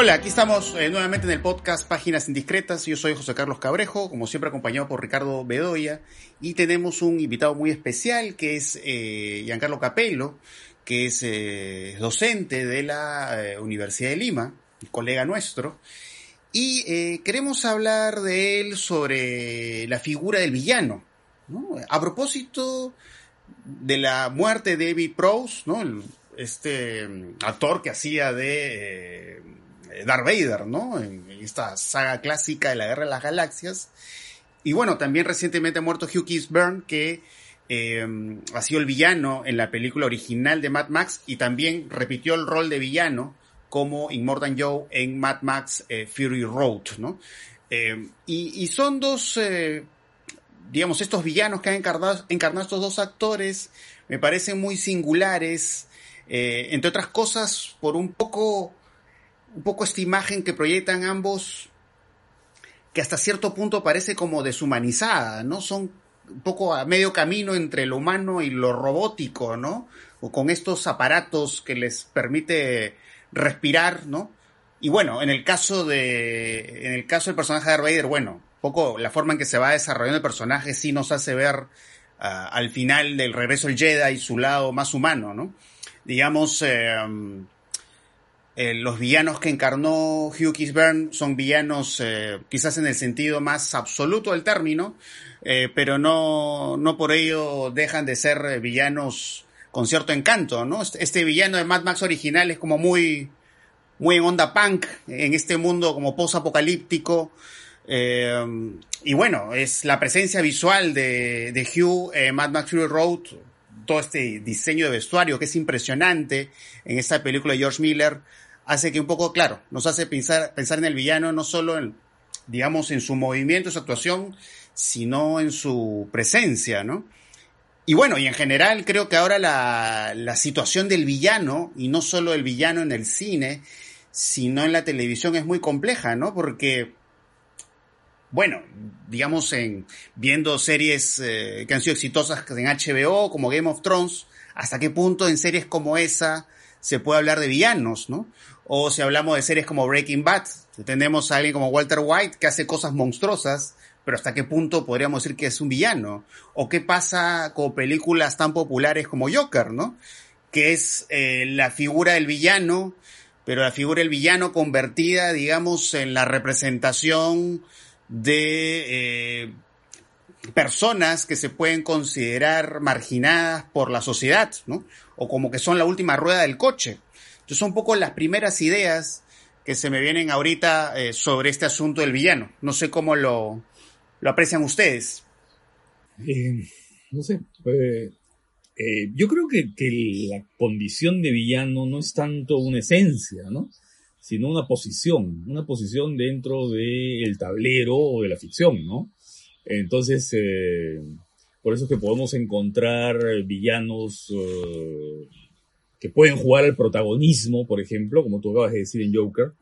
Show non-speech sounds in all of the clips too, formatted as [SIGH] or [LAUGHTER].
Hola, aquí estamos eh, nuevamente en el podcast Páginas Indiscretas. Yo soy José Carlos Cabrejo, como siempre acompañado por Ricardo Bedoya. Y tenemos un invitado muy especial que es eh, Giancarlo Capello, que es eh, docente de la eh, Universidad de Lima, colega nuestro. Y queremos hablar de él sobre la figura del villano. ¿no? A propósito de la muerte de David Prowse, ¿no? Este mm, actor que hacía de Darth Vader, ¿no? En esta saga clásica de la Guerra de las Galaxias. Y bueno, también recientemente ha muerto Hugh Keays-Byrne, que eh, ha sido el villano en la película original de Mad Max y también repitió el rol de villano como Immortan Joe en Mad Max eh, Fury Road, ¿no? Eh, y, y son dos, eh, digamos, estos villanos que han encarnado, encarnado estos dos actores, me parecen muy singulares, eh, entre otras cosas, por un poco, un poco esta imagen que proyectan ambos, que hasta cierto punto parece como deshumanizada, ¿no? Son un poco a medio camino entre lo humano y lo robótico, ¿no? O con estos aparatos que les permite respirar, ¿no? Y bueno, en el caso de, en el caso del personaje de Vader, bueno, poco la forma en que se va desarrollando el personaje sí nos hace ver ah, al final del regreso del Jedi su lado más humano, ¿no? Digamos, eh, eh, los villanos que encarnó Hugh Keays-Byrne son villanos eh, quizás en el sentido más absoluto del término, eh, pero no, no por ello dejan de ser villanos con cierto encanto, ¿no? Este, villano de Mad Max original es como muy, muy en onda punk, en este mundo como post-apocalíptico. Y bueno, es la presencia visual de, de Hugh Mad Max Fury Road, todo este diseño de vestuario que es impresionante en esta película de George Miller, hace que un poco, claro, nos hace pensar, pensar en el villano no solo en, digamos, en su movimiento, su actuación, sino en su presencia, ¿no? Y bueno, y en general creo que ahora la, la situación del villano, y no solo el villano en el cine, sino en la televisión es muy compleja, ¿no? Porque, bueno, digamos, en viendo series eh, que han sido exitosas en HBO, como Game of Thrones, hasta qué punto en series como esa se puede hablar de villanos, ¿no? O si hablamos de series como Breaking Bad, tenemos a alguien como Walter White que hace cosas monstruosas, pero hasta qué punto podríamos decir que es un villano. O qué pasa con películas tan populares como Joker, ¿no? Que es eh, la figura del villano, pero la figura del villano convertida, digamos, en la representación de eh, personas que se pueden considerar marginadas por la sociedad, ¿no? O como que son la última rueda del coche. Entonces son un poco las primeras ideas que se me vienen ahorita eh, sobre este asunto del villano. No sé cómo lo, lo aprecian ustedes. Eh, no sé. eh, yo creo que, que la condición de villano no es tanto una esencia, ¿no? Sino una posición, una posición dentro del tablero o de la ficción, ¿no? Entonces, por eso es que podemos encontrar villanos que pueden jugar al protagonismo, por ejemplo, como tú acabas de decir en Joker,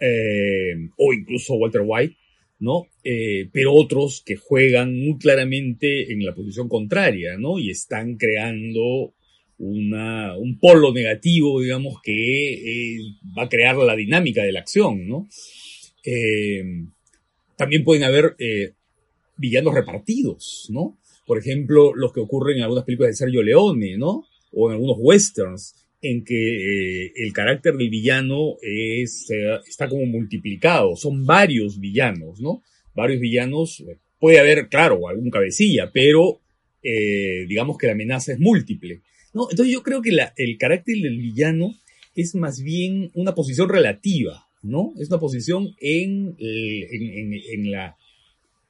eh, o incluso Walter White, ¿no? Eh, pero otros que juegan muy claramente en la posición contraria, ¿no? Y están creando una, un polo negativo, digamos, que eh, va a crear la dinámica de la acción, ¿no? También pueden haber villanos repartidos, ¿no? Por ejemplo, los que ocurren en algunas películas de Sergio Leone, ¿no? O en algunos westerns, en que eh, el carácter del villano es, está como multiplicado. Son varios villanos, ¿no? Varios villanos. eh, Puede haber, claro, algún cabecilla, pero eh, digamos que la amenaza es múltiple. ¿no? Entonces yo creo que el carácter del villano es más bien una posición relativa, ¿no? Es una posición en, en, la,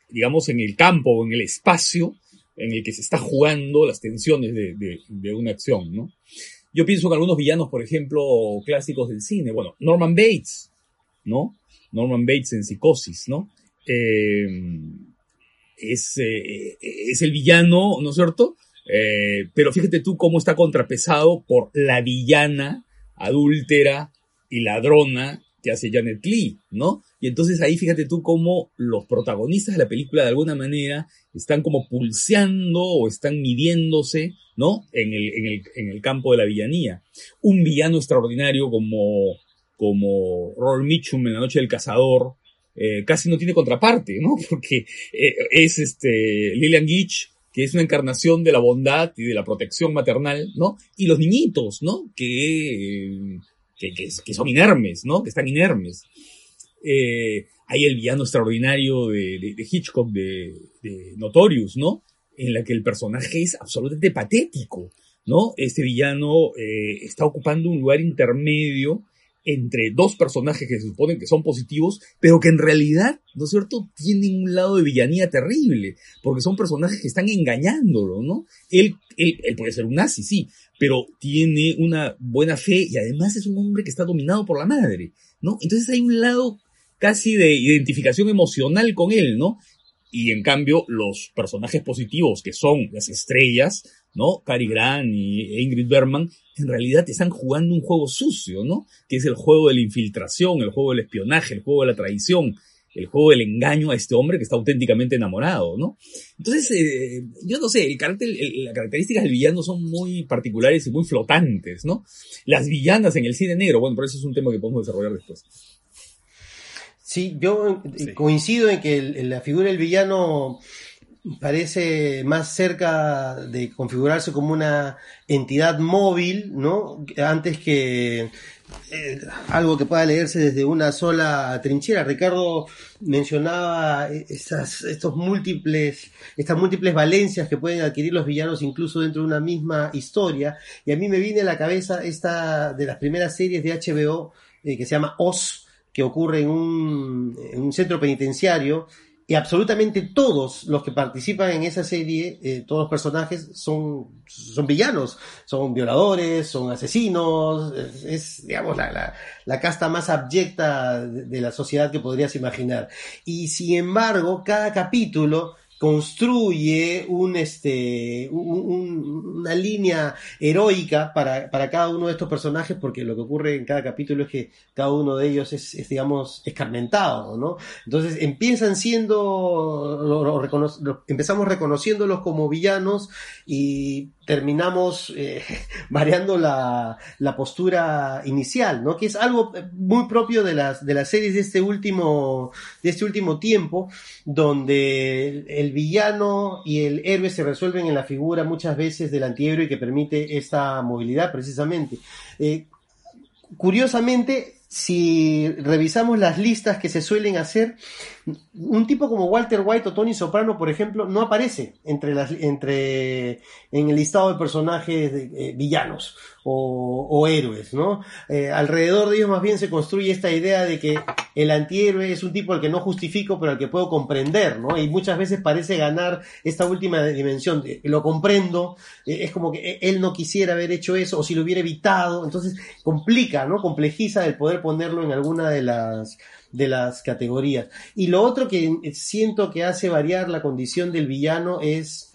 digamos, en el campo en el espacio en el que se está jugando las tensiones de, de- una acción, ¿no? Yo pienso en algunos villanos, por ejemplo, clásicos del cine. Bueno, Norman Bates, ¿no? Norman Bates en Psicosis, ¿no? Eh, es, eh, es el villano, ¿no es cierto? Eh, pero fíjate tú cómo está contrapesado por la villana adúltera y ladrona que hace Janet Lee, ¿no? Y entonces ahí fíjate tú cómo los protagonistas de la película de alguna manera están como pulseando o están midiéndose, ¿no? En el, en el, en el campo de la villanía. Un villano extraordinario como, como Robert Mitchum en La Noche del Cazador, eh, casi no tiene contraparte, ¿no? [LAUGHS] Porque eh, es este Lillian Gitch, que es una encarnación de la bondad y de la protección maternal, ¿no? Y los niñitos, ¿no? Que, que, son inermes, ¿no? Que están inermes. Eh, hay el villano extraordinario de, Hitchcock, de, Notorious, ¿no? En la que el personaje es absolutamente patético, ¿no? Este villano eh, está ocupando un lugar intermedio entre dos personajes que se suponen que son positivos, pero que en realidad, ¿no es cierto?, tienen un lado de villanía terrible, porque son personajes que están engañándolo, ¿no? Él, él puede ser un nazi, sí, pero tiene una buena fe y además es un hombre que está dominado por la madre, ¿no? Entonces hay un lado casi de identificación emocional con él, ¿no? Y en cambio, los personajes positivos, que son las estrellas, ¿no? Cary Grant y Ingrid Bergman, en realidad están jugando un juego sucio, ¿no? Que es el juego de la infiltración, el juego del espionaje, el juego de la traición, el juego del engaño a este hombre que está auténticamente enamorado, ¿no? Entonces, eh, yo no sé, el carácter, las características del villano son muy particulares y muy flotantes, ¿no? Las villanas en el cine negro, bueno, pero eso es un tema que podemos desarrollar después. Sí, yo eh, coincido en que la figura del villano parece más cerca de configurarse como una entidad móvil, ¿no? Antes que eh, algo que pueda leerse desde una sola trinchera. Ricardo mencionaba esas, estos múltiples, estas múltiples valencias que pueden adquirir los villanos incluso dentro de una misma historia. Y a mí me viene a la cabeza esta de las primeras series de HBO eh, que se llama Oz, que ocurre en un centro penitenciario y absolutamente todos los que participan en esa serie, eh, todos los personajes son, son villanos, son violadores, son asesinos, es, digamos, la, la, casta más abyecta de la sociedad que podrías imaginar. Y sin embargo, cada capítulo construye un, este, una línea heroica para, para, cada uno de estos personajes, porque lo que ocurre en cada capítulo es que cada uno de ellos es, digamos, escarmentado, ¿no? Entonces empiezan siendo, lo, empezamos reconociéndolos como villanos y terminamos eh, [LAUGHS] variando la, la, postura inicial, ¿no? Que es algo muy propio de las, de las series de este último, de este último tiempo, donde el villano y el héroe se resuelven en la figura muchas veces del antihéroe que permite esta movilidad precisamente. Eh, curiosamente, si revisamos las listas que se suelen hacer, un tipo como Walter White o Tony Soprano, por ejemplo, no aparece entre las, entre, en el listado de personajes eh, villanos o, héroes, ¿no? Eh, alrededor de ellos más bien se construye esta idea de que el antihéroe es un tipo al que no justifico, pero al que puedo comprender, ¿no? Y muchas veces parece ganar esta última dimensión, lo comprendo, eh, es como que él no quisiera haber hecho eso, o si lo hubiera evitado, entonces complica, ¿no? Complejiza el poder ponerlo en alguna de las de las categorías. Y lo otro que siento que hace variar la condición del villano es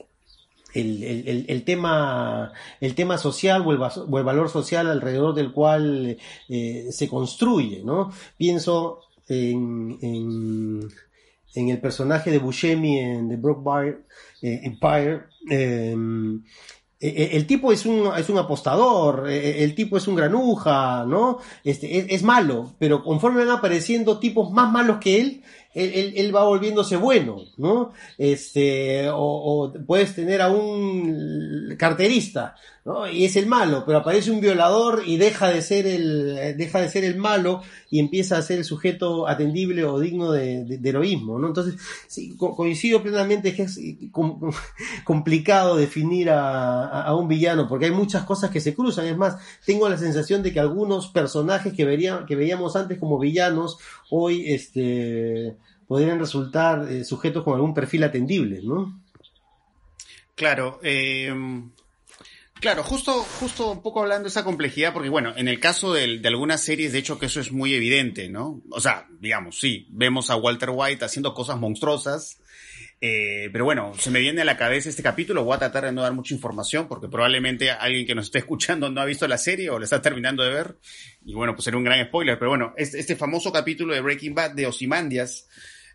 el, tema, el tema social o el, valor social alrededor del cual eh, se construye, ¿no? Pienso en, en, el personaje de Buscemi en The Broke eh, Empire, em, e, e, el tipo es un, es un apostador, e, el tipo es un granuja, ¿no? Este, es, malo, pero conforme van apareciendo tipos más malos que él, él, va volviéndose bueno, ¿no? Este, o, puedes tener a un carterista, ¿no? Y es el malo, pero aparece un violador y deja de ser el, deja de ser el malo y empieza a ser el sujeto atendible o digno de, heroísmo, ¿no? Entonces, sí, coincido plenamente que es [LAUGHS] complicado definir a, un villano porque hay muchas cosas que se cruzan. Es más, tengo la sensación de que algunos personajes que, que veíamos antes como villanos, hoy, este, podrían resultar eh, sujetos con algún perfil atendible, ¿no? Claro, eh, claro, justo, justo un poco hablando de esa complejidad, porque bueno, en el caso de, algunas series, de hecho que eso es muy evidente, ¿no? O sea, digamos, sí, vemos a Walter White haciendo cosas monstruosas, eh, pero bueno, se me viene a la cabeza este capítulo, voy a tratar de no dar mucha información porque probablemente alguien que nos esté escuchando no ha visto la serie o la está terminando de ver. Y bueno, pues será un gran spoiler, pero bueno, este, este famoso capítulo de Breaking Bad de Osimandias,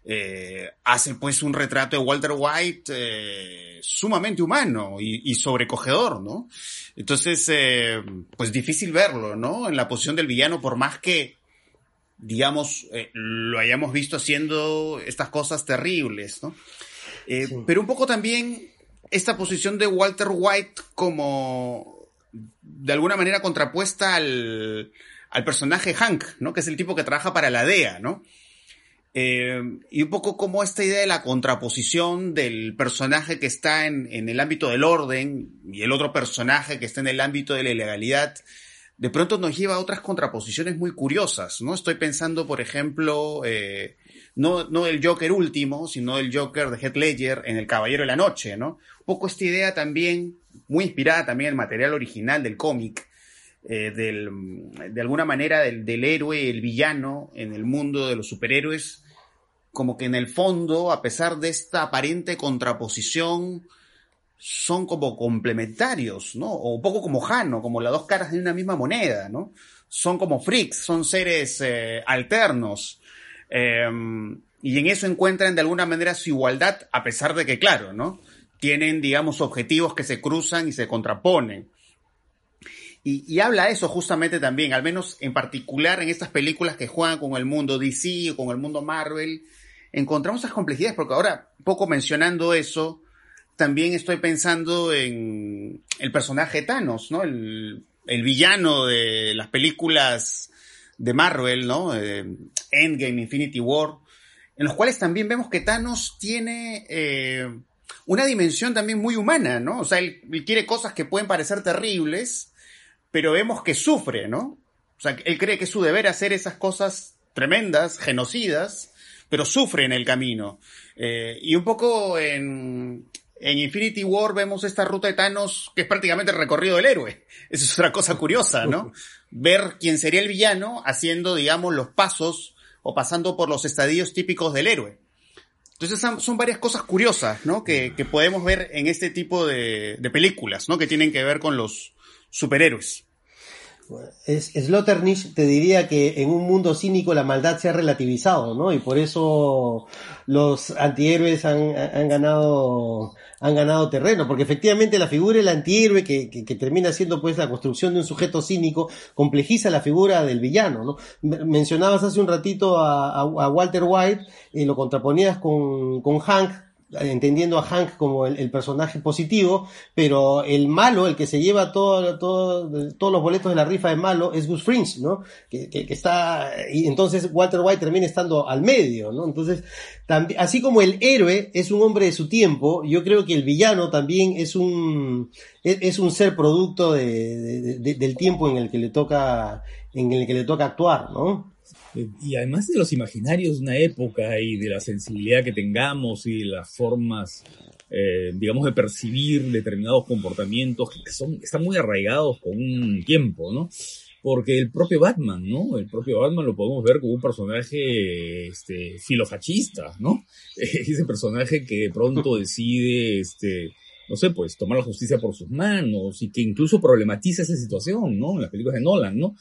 eh, hace pues un retrato de Walter White eh, sumamente humano y, sobrecogedor, ¿no? Entonces, eh, pues difícil verlo, ¿no? En la posición del villano, por más que digamos, eh, lo hayamos visto haciendo estas cosas terribles, ¿no? Eh, pero un poco también esta posición de Walter White como de alguna manera contrapuesta al, al personaje Hank, ¿no? Que es el tipo que trabaja para la DEA, ¿no? Eh, y un poco como esta idea de la contraposición del personaje que está en, en, el ámbito del orden y el otro personaje que está en el ámbito de la ilegalidad, de pronto nos lleva a otras contraposiciones muy curiosas, ¿no? Estoy pensando, por ejemplo, eh, no, no el Joker último, sino el Joker de Heath Ledger en El Caballero de la Noche, ¿no? Un poco esta idea también, muy inspirada también en el material original del cómic, eh, del, de alguna manera del, del héroe, el villano en el mundo de los superhéroes, como que en el fondo, a pesar de esta aparente contraposición, son como complementarios, ¿no? O un poco como Jano, como las dos caras de una misma moneda, ¿no? Son como freaks, son seres eh, alternos. Eh, y en eso encuentran de alguna manera su igualdad, a pesar de que, claro, ¿no? Tienen, digamos, objetivos que se cruzan y se contraponen. Y, y, habla eso justamente también, al menos en particular en estas películas que juegan con el mundo DC o con el mundo Marvel, encontramos esas complejidades, porque ahora, poco mencionando eso, también estoy pensando en el personaje Thanos, ¿no? El, villano de las películas de Marvel, ¿no? Eh, Endgame, Infinity War, en los cuales también vemos que Thanos tiene eh, una dimensión también muy humana, ¿no? O sea, él, él, quiere cosas que pueden parecer terribles, pero vemos que sufre, ¿no? O sea, él cree que es su deber hacer esas cosas tremendas, genocidas, pero sufre en el camino. Eh, y un poco en, en Infinity War vemos esta ruta de Thanos que es prácticamente el recorrido del héroe. Esa [LAUGHS] es otra cosa curiosa, ¿no? [LAUGHS] Ver quién sería el villano haciendo, digamos, los pasos o pasando por los estadios típicos del héroe. Entonces son, varias cosas curiosas, ¿no? Que, que, podemos ver en este tipo de, de películas, ¿no? Que tienen que ver con los superhéroes. Es, Sloternich te diría que en un mundo cínico la maldad se ha relativizado, ¿no? Y por eso los antihéroes han, han ganado han ganado terreno, porque efectivamente la figura del antihéroe que, que, termina siendo pues la construcción de un sujeto cínico complejiza la figura del villano, ¿no? Mencionabas hace un ratito a, a, Walter White y lo contraponías con, con Hank, entendiendo a Hank como el, personaje positivo, pero el malo, el que se lleva todo, todo, todos los boletos de la rifa de malo, es Gus Fringe, ¿no? Que, está, y entonces Walter White termina estando al medio, ¿no? Entonces, así como el héroe es un hombre de su tiempo, yo creo que el villano también es un, es, un ser producto de, de, de, del tiempo en el que le toca, en el que le toca actuar, ¿no? Y además de los imaginarios de una época y de la sensibilidad que tengamos y de las formas, eh, digamos, de percibir determinados comportamientos que son, están muy arraigados con un tiempo, ¿no? Porque el propio Batman, ¿no? El propio Batman lo podemos ver como un personaje este, filofachista, ¿no? [LAUGHS] Ese personaje que de pronto [LAUGHS] decide, este, no sé, pues tomar la justicia por sus manos y que incluso problematiza esa situación, ¿no? En las películas de Nolan, ¿no?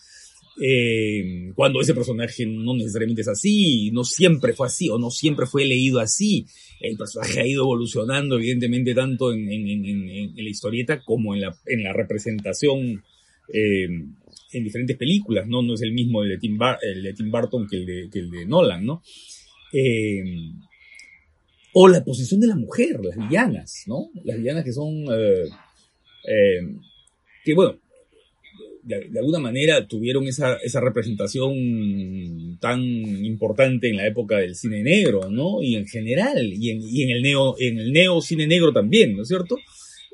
Eh, cuando ese personaje no necesariamente es así, no siempre fue así o no siempre fue leído así. El personaje ha ido evolucionando evidentemente tanto en, la historieta como en la, en la representación eh, en diferentes películas, ¿no? No es el mismo el de Tim, Bar Burton que el de, Nolan, ¿no? Eh, o la posición de la mujer, las villanas, ¿no? Las villanas que son... Que bueno, de, alguna manera tuvieron esa, esa representación tan importante en la época del cine negro, ¿no? Y en general, y en, y en el neo, en el neo cine negro también, ¿no es cierto?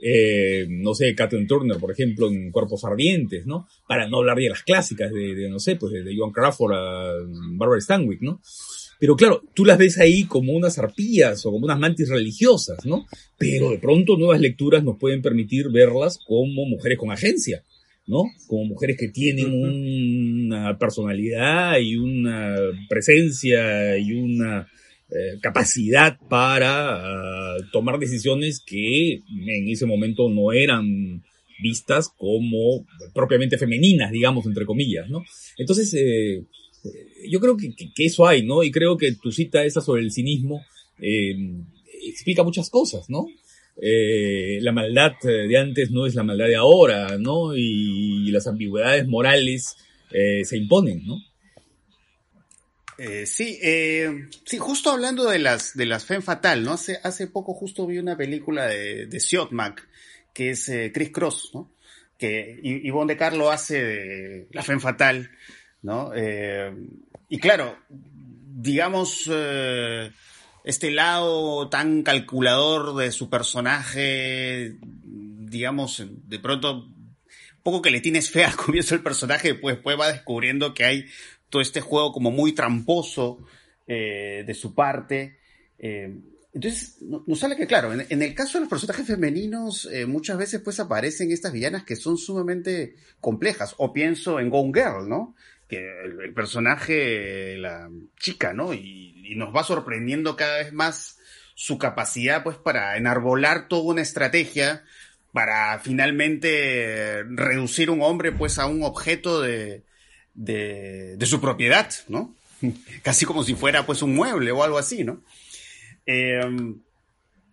Eh, no sé, Kathleen Turner, por ejemplo, en Cuerpos Ardientes, ¿no? Para no hablar de las clásicas de, no sé, pues de Joan Crawford a Barbara Stanwyck, ¿no? Pero claro, tú las ves ahí como unas arpías o como unas mantis religiosas, ¿no? Pero de pronto nuevas lecturas nos pueden permitir verlas como mujeres con agencia, ¿no? Como mujeres que tienen una personalidad y una presencia y una eh, capacidad para uh, tomar decisiones que en ese momento no eran vistas como propiamente femeninas, digamos, entre comillas, ¿no? Entonces, eh, yo creo que, que, que, eso hay, ¿no? Y creo que tu cita esa sobre el cinismo eh, explica muchas cosas, ¿no? Eh, la maldad de antes no es la maldad de ahora, ¿no? Y, las ambigüedades morales eh, se imponen, ¿no? Eh, sí, sí, justo hablando de las de las Femme Fatal, ¿no? Hace, hace poco justo vi una película de, de Siotmak, que es Chris Cross, ¿no? Que Ivonne de Carlo hace de la Femme Fatal, ¿no? Y claro, digamos, este lado tan calculador de su personaje, digamos, de pronto, poco que le tienes fe al comienzo del personaje, pues, después va descubriendo que hay todo este juego como muy tramposo eh, de su parte. Eh, entonces, nos sale que, claro, en, el caso de los personajes femeninos, eh, muchas veces pues aparecen estas villanas que son sumamente complejas. O pienso en Gone Girl, ¿no? El, personaje, la chica, ¿no? Y, nos va sorprendiendo cada vez más su capacidad, pues, para enarbolar toda una estrategia para finalmente reducir un hombre, pues, a un objeto de, de, su propiedad, ¿no? [LAUGHS] Casi como si fuera, pues, un mueble o algo así, ¿no? Em,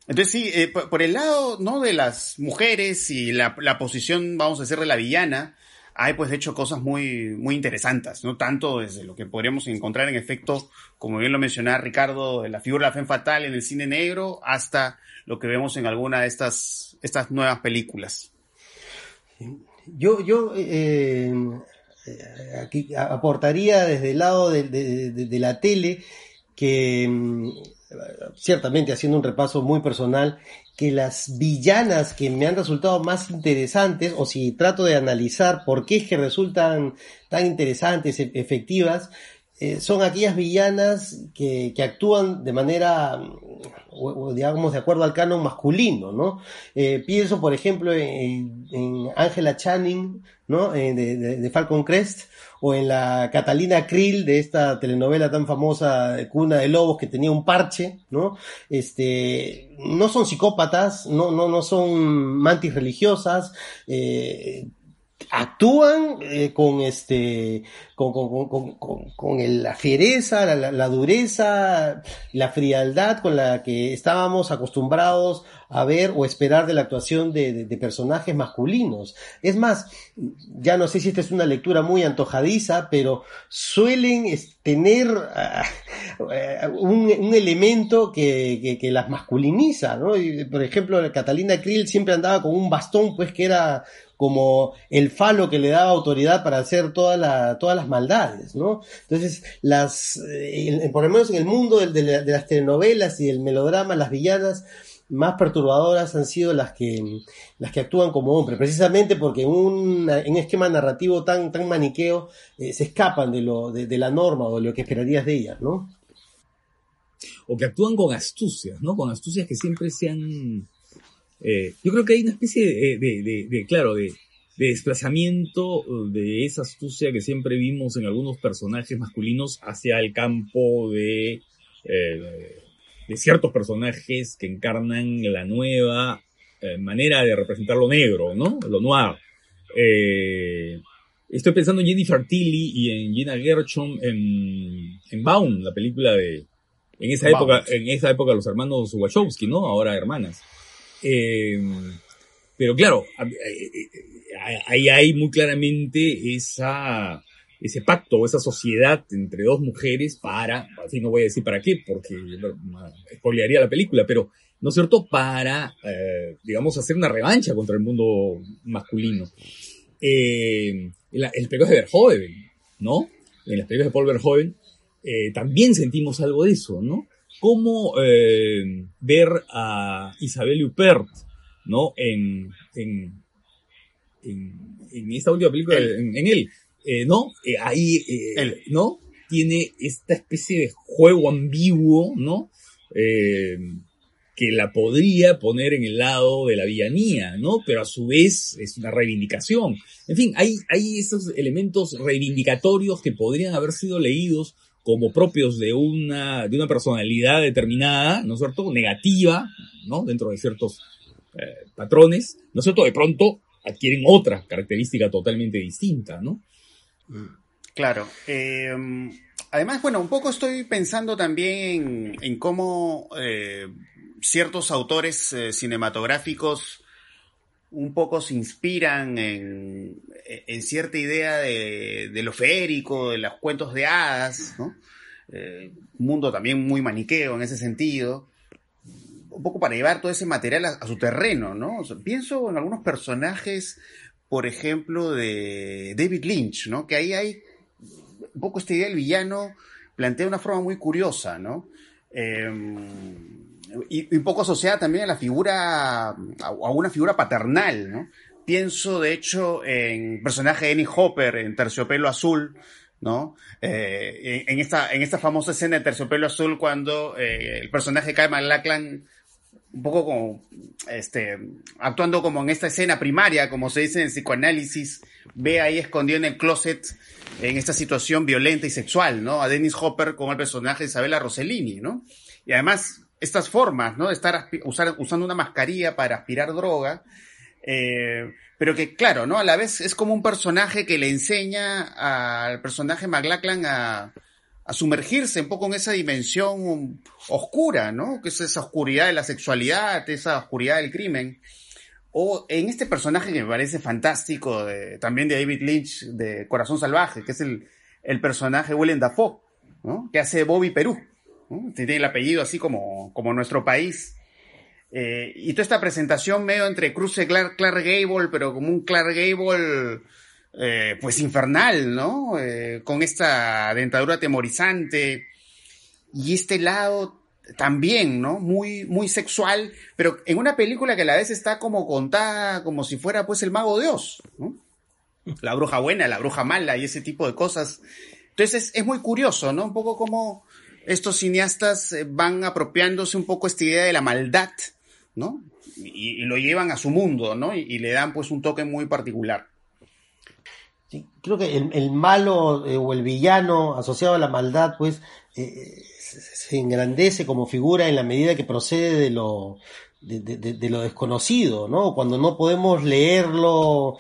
entonces sí, eh, por, el lado no de las mujeres y la, posición, vamos a decir, de la villana, hay pues de hecho cosas muy, muy interesantes, ¿no? Tanto desde lo que podríamos encontrar en efecto, como bien lo mencionaba Ricardo, la figura de la fe fatal en el cine negro, hasta lo que vemos en alguna de estas, estas nuevas películas. Yo, yo eh, eh, aquí aportaría desde el lado de la tele que mm, ciertamente haciendo un repaso muy personal, que las villanas que me han resultado más interesantes, o si trato de analizar por qué es que resultan tan interesantes, e-, efectivas, eh, son aquellas villanas que, que, actúan de manera, digamos, de acuerdo al canon masculino, ¿no? Eh, pienso, por ejemplo, en Angela Channing, ¿no? Eh, de, de, Falcon Crest, o en la Catalina Krill de esta telenovela tan famosa Cuna de Lobos que tenía un parche, ¿no? Este, no son psicópatas, no, no, no son mantis religiosas, eh, actúan eh, con este con, con, con, con la fiereza, la, dureza, la frialdad con la que estábamos acostumbrados a ver o esperar de la actuación de, de, personajes masculinos. Es más, ya no sé si esta es una lectura muy antojadiza, pero suelen tener ah, [LAUGHS] un, un, elemento que, que, las masculiniza, ¿no? Por ejemplo, Catalina Krill siempre andaba con un bastón, pues que era como el falo que le daba autoridad para hacer toda la, todas las maldades, ¿no? Entonces, las, eh, por lo menos en el mundo de, de, las telenovelas y del melodrama, las villanas más perturbadoras han sido las que, las que actúan como hombres, precisamente porque en un, en esquema narrativo tan, tan maniqueo eh, se escapan de, lo, de, la norma o de lo que esperarías de ellas, ¿no? O que actúan con astucias, ¿no? Con astucias que siempre se han eh, yo creo que hay una especie de, de, claro, de, desplazamiento uh, de esa astucia que siempre vimos en algunos personajes masculinos hacia el campo de, eh, de ciertos personajes que encarnan la nueva eh, manera de representar lo negro, ¿no? Lo noir. estoy pensando en Jennifer Tilly y en Gina Gershon en, en Baum, la película de, en esa época, en esa época los hermanos Wachowski, ¿no? Ahora hermanas. Eh, pero claro, ahí hay muy claramente esa, ese pacto o esa sociedad entre dos mujeres para, así no voy a decir para qué, porque spoilearía la película, pero, ¿no es cierto?, para, eh, digamos, hacer una revancha contra el mundo masculino. Eh, el, el de Verhoeven, ¿no? En las películas de Paul Verhoeven, eh, también sentimos algo de eso, ¿no? Cómo eh, ver a Isabel Huppert, ¿no? En, en, en, esta última película, En, él, eh, ¿no? Eh, ahí, eh, ¿no? Tiene esta especie de juego ambiguo, ¿no? que la podría poner en el lado de la villanía, ¿no? Pero a su vez es una reivindicación. En fin, hay, hay esos elementos reivindicatorios que podrían haber sido leídos como propios de una, de una personalidad determinada, ¿no es cierto?, negativa, ¿no?, dentro de ciertos eh, patrones, ¿no es cierto?, de pronto adquieren otra característica totalmente distinta, ¿no? Claro. Eh, además, bueno, un poco estoy pensando también en, cómo eh, ciertos autores cinematográficos un poco se inspiran en, cierta idea de, lo feérico, de los cuentos de hadas, ¿no? un mundo también muy maniqueo en ese sentido, un poco para llevar todo ese material a, su terreno, ¿no? pienso en algunos personajes, por ejemplo, de David Lynch, ¿no? Que ahí hay un poco esta idea del villano plantea de una forma muy curiosa, ¿no? Em, y, un poco asociada también a la figura, a, una figura paternal, ¿no? Pienso, de hecho, en el personaje de Annie Hopper en Terciopelo Azul, ¿no? Eh, en, esta, en esta famosa escena de Terciopelo Azul, cuando eh, el personaje de Kyle MacLachlan, un poco como, este, actuando como en esta escena primaria, como se dice en psicoanálisis, ve ahí escondido en el closet, en esta situación violenta y sexual, ¿no? A Dennis Hopper como el personaje de Isabella Rossellini, ¿no? Y además, estas formas, ¿no? De estar usando una mascarilla para aspirar droga, eh, pero que, claro, ¿no? A la vez es como un personaje que le enseña al personaje McLachlan a, sumergirse un poco en esa dimensión oscura, ¿no? Que es esa oscuridad de la sexualidad, esa oscuridad del crimen. O en este personaje que me parece fantástico, también de David Lynch, de Corazón Salvaje, que es el, el personaje Willem Dafoe, ¿no? Que hace Bobby Perú. Tiene el apellido así como, como nuestro país. Eh, y toda esta presentación medio entre cruce Clark, Clark Gable, pero como un Clark Gable, eh, pues infernal, ¿no? Eh, con esta dentadura temorizante. Y este lado también, ¿no? Muy, muy sexual, pero en una película que a la vez está como contada como si fuera pues el mago Dios, ¿no? La bruja buena, la bruja mala y ese tipo de cosas. Entonces es muy curioso, ¿no? Un poco como estos cineastas eh, van apropiándose un poco esta idea de la maldad, ¿no? Y, lo llevan a su mundo, ¿no? Y, le dan pues un toque muy particular. Sí, creo que el, malo eh, o el villano asociado a la maldad, pues, eh, se engrandece como figura en la medida que procede de lo, de, lo desconocido, ¿no? Cuando no podemos leerlo,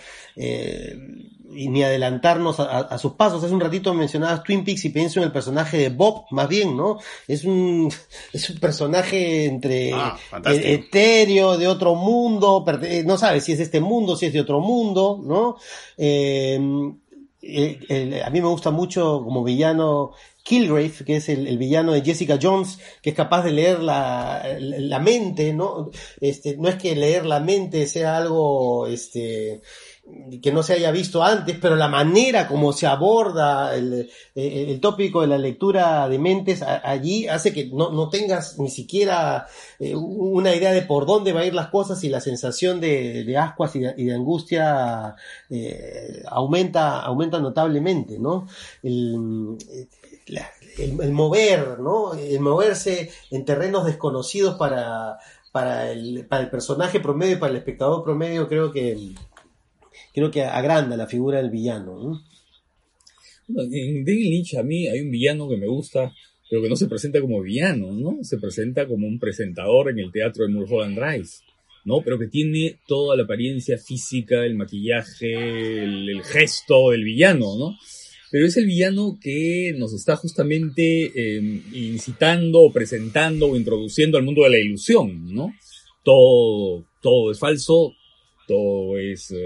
y ni adelantarnos a, sus pasos. Hace un ratito mencionabas Twin Peaks y pienso en el personaje de Bob, más bien, ¿no? Es un, [LAUGHS] es un personaje entre ah, e, etéreo, de otro mundo, eh, no sabes si es este mundo, si es de otro mundo, ¿no? Em, a mí me gusta mucho como villano Kilgrave, que es el, villano de Jessica Jones, que es capaz de leer la, la mente, ¿no? Este, no es que leer la mente sea algo, este, que no se haya visto antes, pero la manera como se aborda el, el, tópico de la lectura de mentes allí hace que no, no tengas ni siquiera eh, una idea de por dónde va a ir las cosas y la sensación de, de ascuas y de, angustia eh, aumenta, aumenta notablemente, ¿no? El, el, mover, ¿no? El moverse en terrenos desconocidos para, para, el, para el personaje promedio y para el espectador promedio creo que creo que agranda la figura del villano. en David Lynch a mí hay un villano que me gusta, pero que no se presenta como villano, ¿no? Se presenta como un presentador en el teatro de Mulholland Drive, ¿no? Pero que tiene toda la apariencia física, el maquillaje, el, gesto del villano, ¿no? Pero es el villano que nos está justamente em, incitando o presentando o introduciendo al mundo de la ilusión, ¿no? Todo, todo es falso, todo es eh,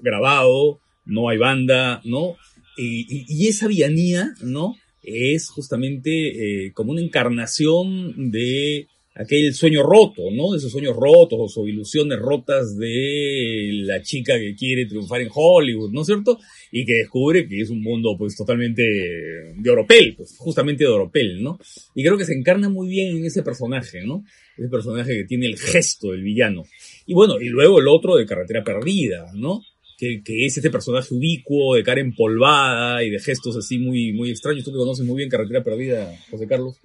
grabado, no hay banda, ¿no? Y, esa villanía, ¿no? Es justamente eh, como una encarnación de aquel sueño roto, ¿no? De esos sueños rotos o ilusiones rotas de la chica que quiere triunfar en Hollywood, ¿no es cierto? Y que descubre que es un mundo pues totalmente de oropel, pues justamente de oropel, ¿no? Y creo que se encarna muy bien en ese personaje, ¿no? Ese personaje que tiene el gesto del villano. Y bueno, y luego el otro de Carretera Perdida, ¿no? Que, que, es este personaje ubicuo, de cara empolvada y de gestos así muy, muy extraños. Tú que conoces muy bien Carretera Perdida, José Carlos,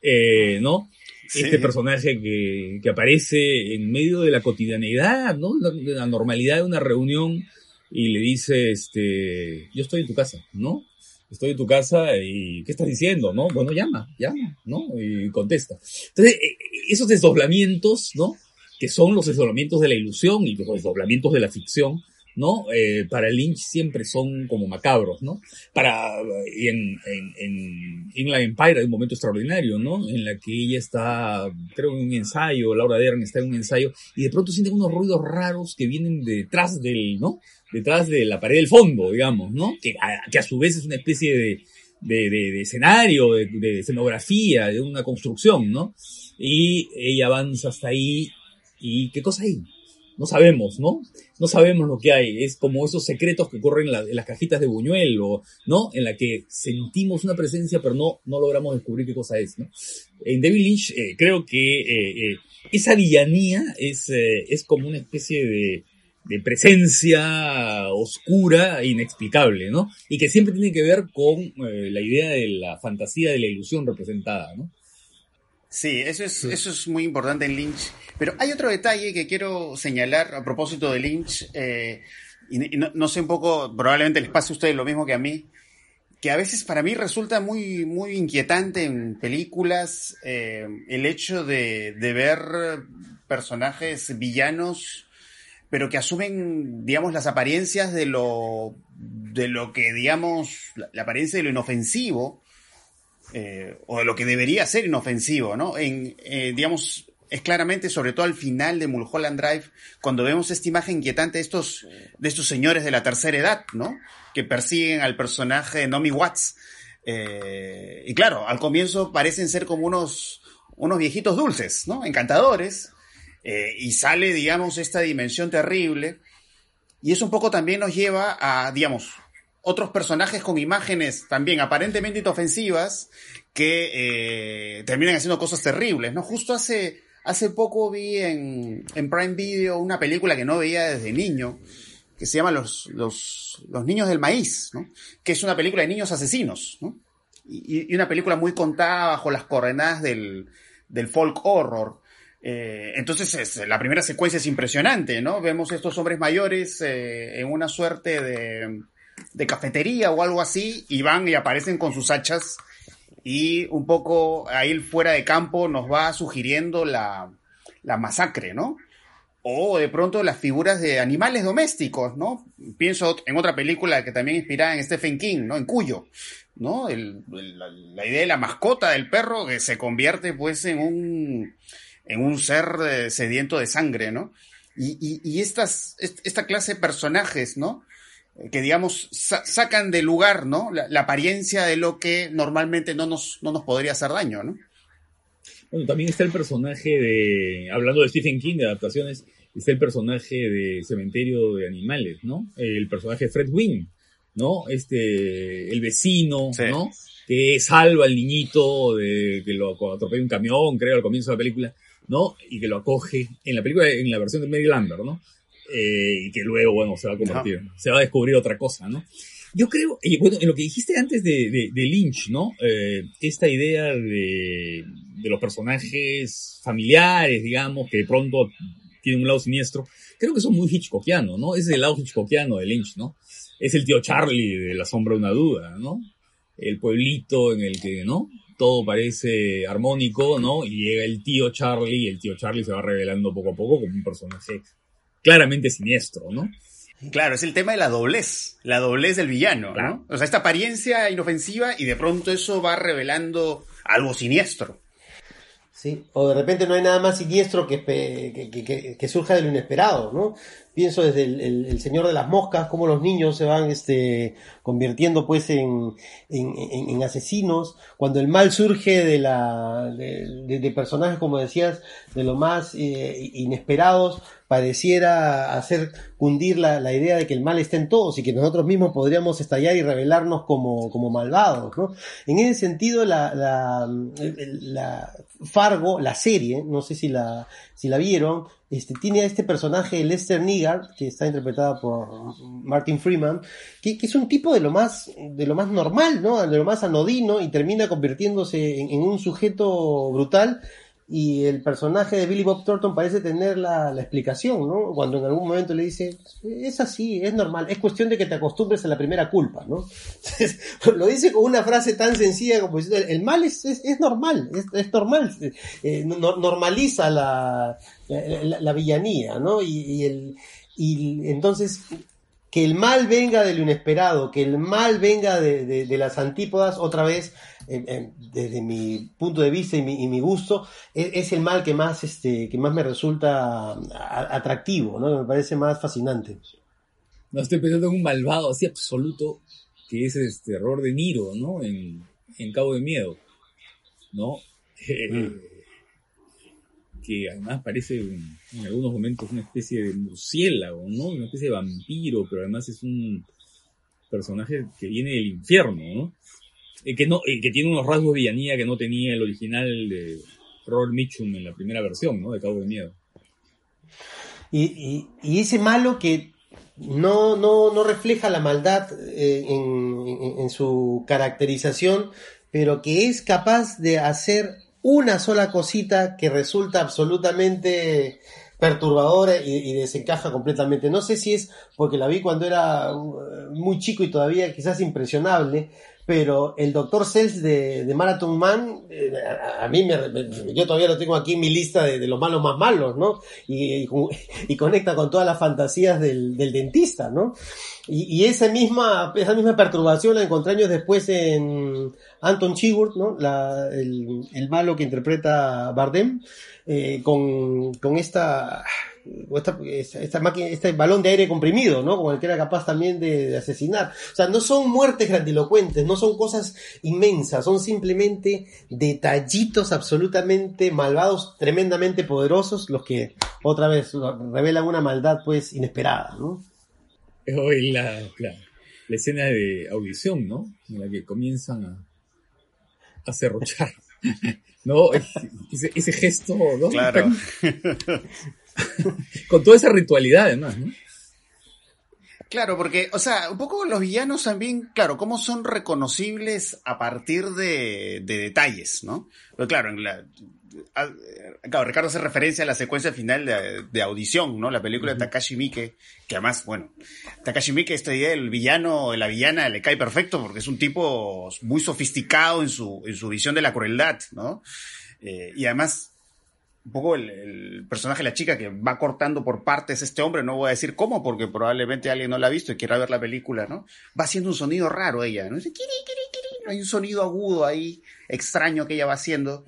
eh, ¿no? Este personaje que, que, aparece en medio de la cotidianidad, ¿no? La, normalidad de una reunión y le dice, este, yo estoy en tu casa, ¿no? Estoy en tu casa y ¿qué estás diciendo? ¿No? Bueno, llama, llama, ¿no? Y contesta. Entonces, e, e, esos desdoblamientos, ¿no? Que son los desdoblamientos de la ilusión y los desdoblamientos de la ficción, ¿no? Eh, para Lynch siempre son como macabros, ¿no? Para, y en, en, en Empire hay un momento extraordinario, ¿no? En la que ella está, creo en un ensayo, Laura Dern está en un ensayo, y de pronto sienten unos ruidos raros que vienen detrás del, ¿no? Detrás de la pared del fondo, digamos, ¿no? Que a, que a su vez es una especie de, de, escenario, de, escenografía, de una construcción, ¿no? Y ella avanza hasta ahí. ¿Y qué cosa hay? No sabemos, ¿no? No sabemos lo que hay. Es como esos secretos que ocurren en, las cajitas de Buñuel, ¿no? En la que sentimos una presencia, pero no, no logramos descubrir qué cosa es, ¿no? En David Lynch eh, creo que eh, eh, esa villanía es, es como una especie de, de presencia oscura e inexplicable, ¿no? Y que siempre tiene que ver con la idea de la fantasía de la ilusión representada, ¿no? Sí, eso es, eso es muy importante en Lynch. Pero hay otro detalle que quiero señalar a propósito de Lynch, eh, y, no, sé un poco, probablemente les pase a ustedes lo mismo que a mí, que a veces para mí resulta muy, muy inquietante en películas eh, el hecho de, de ver personajes villanos pero que asumen, digamos, las apariencias de lo, de lo que, digamos, la, apariencia de lo inofensivo, eh, o de lo que debería ser inofensivo, ¿no? En, eh, digamos, es claramente, sobre todo al final de Mulholland Drive, cuando vemos esta imagen inquietante de estos, de estos señores de la tercera edad, ¿no? Que persiguen al personaje de Nomi Watts. Eh, y claro, al comienzo parecen ser como unos, unos viejitos dulces, ¿no? Encantadores, eh, y sale, digamos, esta dimensión terrible. Y eso un poco también nos lleva a, digamos, otros personajes con imágenes también aparentemente inofensivas que eh, terminan haciendo cosas terribles, ¿no? Justo hace, hace poco vi en, en, Prime Video una película que no veía desde niño, que se llama Los, los, los Niños del Maíz, ¿no? Que es una película de niños asesinos, ¿no? Y, una película muy contada bajo las coordenadas del, del folk horror. Eh, entonces la primera secuencia es impresionante, ¿no? Vemos estos hombres mayores eh, en una suerte de, de, cafetería o algo así y van y aparecen con sus hachas y un poco ahí fuera de campo nos va sugiriendo la, la masacre, ¿no? O de pronto las figuras de animales domésticos, ¿no? Pienso en otra película que también inspirada en Stephen King, ¿no? En Cuyo, ¿no? la, la idea de la mascota del perro que se convierte pues en un en un ser eh, sediento de sangre, ¿no? Y, y, estas, esta clase de personajes, ¿no? Que digamos sacan de lugar, ¿no? La, apariencia de lo que normalmente no nos, no nos podría hacer daño, ¿no? Bueno, también está el personaje de, hablando de Stephen King, de adaptaciones, está el personaje de Cementerio de Animales, ¿no? El personaje de Fred Wynn, ¿no? Este, el vecino, ¿no? Que salva al niñito de que lo atropella un camión, creo, al comienzo de la película. ¿no? Y que lo acoge en la película, en la versión de Mary Lambert, ¿no? Eh, y que luego, bueno, se va a convertir, se va a descubrir otra cosa, ¿no? Yo creo, y bueno, en lo que dijiste antes de, de, Lynch, ¿no? Eh, esta idea de, de los personajes familiares, digamos, que de pronto tienen un lado siniestro, creo que son muy Hitchcockiano, ¿no? Es el lado Hitchcockiano de Lynch, ¿no? Es el tío Charlie de La sombra de una duda, ¿no? El pueblito en el que, ¿no? todo parece armónico, ¿no? Y llega el tío Charlie, y el tío Charlie se va revelando poco a poco como un personaje claramente siniestro, ¿no? Claro, es el tema de la doblez, la doblez del villano, ¿no? O sea, esta apariencia inofensiva y de pronto eso va revelando algo siniestro. Sí, o de repente no hay nada más siniestro que, que, que surja de lo inesperado, ¿no? Pienso desde el, Señor de las Moscas, cómo los niños se van este, convirtiendo pues en, en, asesinos, cuando el mal surge de, la, de, personajes, como decías, de lo más eh, inesperados, pareciera hacer cundir la, la, idea de que el mal está en todos y que nosotros mismos podríamos estallar y revelarnos como, como malvados. ¿no? En ese sentido, la, la, la Fargo, la serie, no sé si la, si la vieron, este, tiene a este personaje, Lester Niggard, que está interpretada por Martin Freeman, que, es un tipo de lo más, de lo más normal, ¿no? De lo más anodino y termina convirtiéndose en un sujeto brutal y el personaje de Billy Bob Thornton parece tener la, explicación, ¿no? Cuando en algún momento le dice, es así, es normal, es cuestión de que te acostumbres a la primera culpa, ¿no? [LAUGHS] lo dice con una frase tan sencilla como diciendo, el mal es, es, normal, es, normal, eh, normaliza la, la, villanía, ¿no? Y, el, y entonces que el mal venga de lo inesperado, que el mal venga de, las antípodas, otra vez, desde mi punto de vista y mi, gusto, e, es, el mal que más, este, que más me resulta atractivo, ¿no? me parece más fascinante. No estoy pensando en un malvado así absoluto que es este error de Niro, ¿no? En, en Cabo de Miedo, ¿no? Eh, mm. Que además parece en, algunos momentos una especie de murciélago, ¿no? Una especie de vampiro, pero además es un personaje que viene del infierno, ¿no? Eh, que, no eh, que tiene unos rasgos de villanía que no tenía el original de Robert Mitchum en la primera versión, ¿no? De Cabo de Miedo. Y, y, ese malo que no, no, no refleja la maldad eh, en, en, su caracterización, pero que es capaz de hacer una sola cosita que resulta absolutamente perturbadora y, desencaja completamente. No sé si es porque la vi cuando era uh, muy chico y todavía quizás impresionable, pero el Doctor Cells de, Marathon Man, eh, a, mí me, yo todavía lo tengo aquí en mi lista de, los malos más malos, ¿no? Y, y, [LAUGHS] conecta con todas las fantasías del, dentista, ¿no? Y, esa misma, esa misma perturbación la encontré años después en Anton Chigurh, ¿no? La, el, el, malo que interpreta Bardem, eh, con, con esta esta, esta, máquina, este balón de aire comprimido, ¿no? Con el que era capaz también de, asesinar. O sea, no son muertes grandilocuentes, no son cosas inmensas, son simplemente detallitos absolutamente malvados, tremendamente poderosos, los que otra vez revelan una maldad pues inesperada, ¿no? Hoy la, la, escena de audición, ¿no? En la que comienzan a, a cerrochar. [LAUGHS] ¿no? Ese, ese, gesto, ¿no? Claro. [LAUGHS] [LAUGHS] Con toda esa ritualidad además, ¿no? Claro, porque, o sea, un poco los villanos también, claro, cómo son reconocibles a partir de, detalles, ¿no? Pero claro, en la, claro, Ricardo hace referencia a la secuencia final de, audición, ¿no? La película de Takashi Miike, que además, bueno, Takashi Miike, este día el villano, la villana le cae perfecto porque es un tipo muy sofisticado en su, en su visión de la crueldad, ¿no? Eh, y además un poco el, personaje la chica que va cortando por partes este hombre, no voy a decir cómo, porque probablemente alguien no la ha visto y quiera ver la película, ¿no? Va haciendo un sonido raro ella, ¿no? Hay un sonido agudo ahí, extraño que ella va haciendo.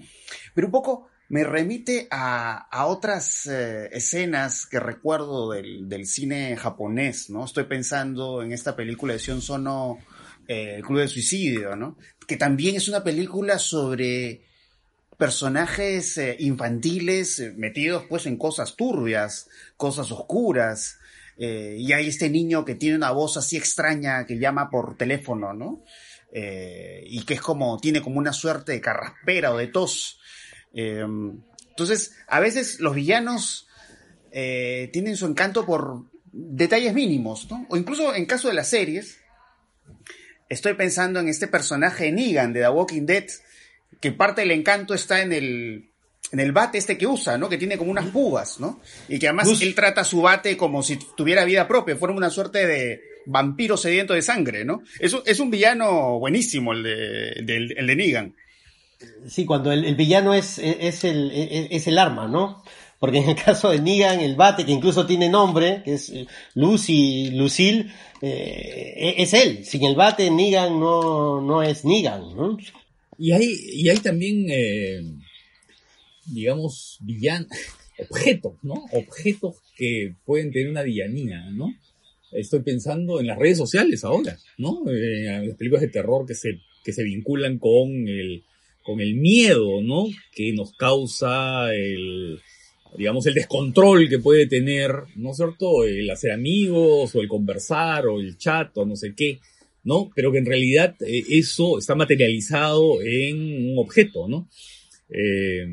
Pero un poco me remite a, a otras eh, escenas que recuerdo del, del, cine japonés, ¿no? Estoy pensando en esta película de Sion Sono, eh, El Club de Suicidio, ¿no? Que también es una película sobre personajes eh, infantiles eh, metidos pues en cosas turbias, cosas oscuras. Eh, y hay este niño que tiene una voz así extraña que llama por teléfono, ¿no? y que es como, tiene como una suerte de carraspera o de tos. entonces, a veces los villanos tienen su encanto por detalles mínimos, ¿no? O incluso en caso de las series, estoy pensando en este personaje Negan de The Walking Dead, que parte del encanto está en el, en el bate este que usa, ¿no? Que tiene como unas púas, ¿no? Y que además él trata su bate como si tuviera vida propia, fuera una suerte de vampiro sediento de sangre, ¿no? Es, es un villano buenísimo el de, el de Negan. Sí, cuando el, villano es, es, el, es, el arma, ¿no? Porque en el caso de Negan, el bate, que incluso tiene nombre, que es Lucy, Lucille, eh, es él. Sin el bate, Negan no, no es Negan, ¿no? Y hay, y hay también, eh, digamos, villan, [LAUGHS] objetos, ¿no? Objetos que pueden tener una villanía, ¿no? Estoy pensando en las redes sociales ahora, ¿no? Eh, en las películas de terror que se, que se vinculan con el, con el miedo, ¿no? Que nos causa el, digamos, el descontrol que puede tener, ¿no es cierto? El hacer amigos, o el conversar, o el chat, o no sé qué. ¿No? Pero que en realidad eh, eso está materializado en un objeto, ¿no? Eh,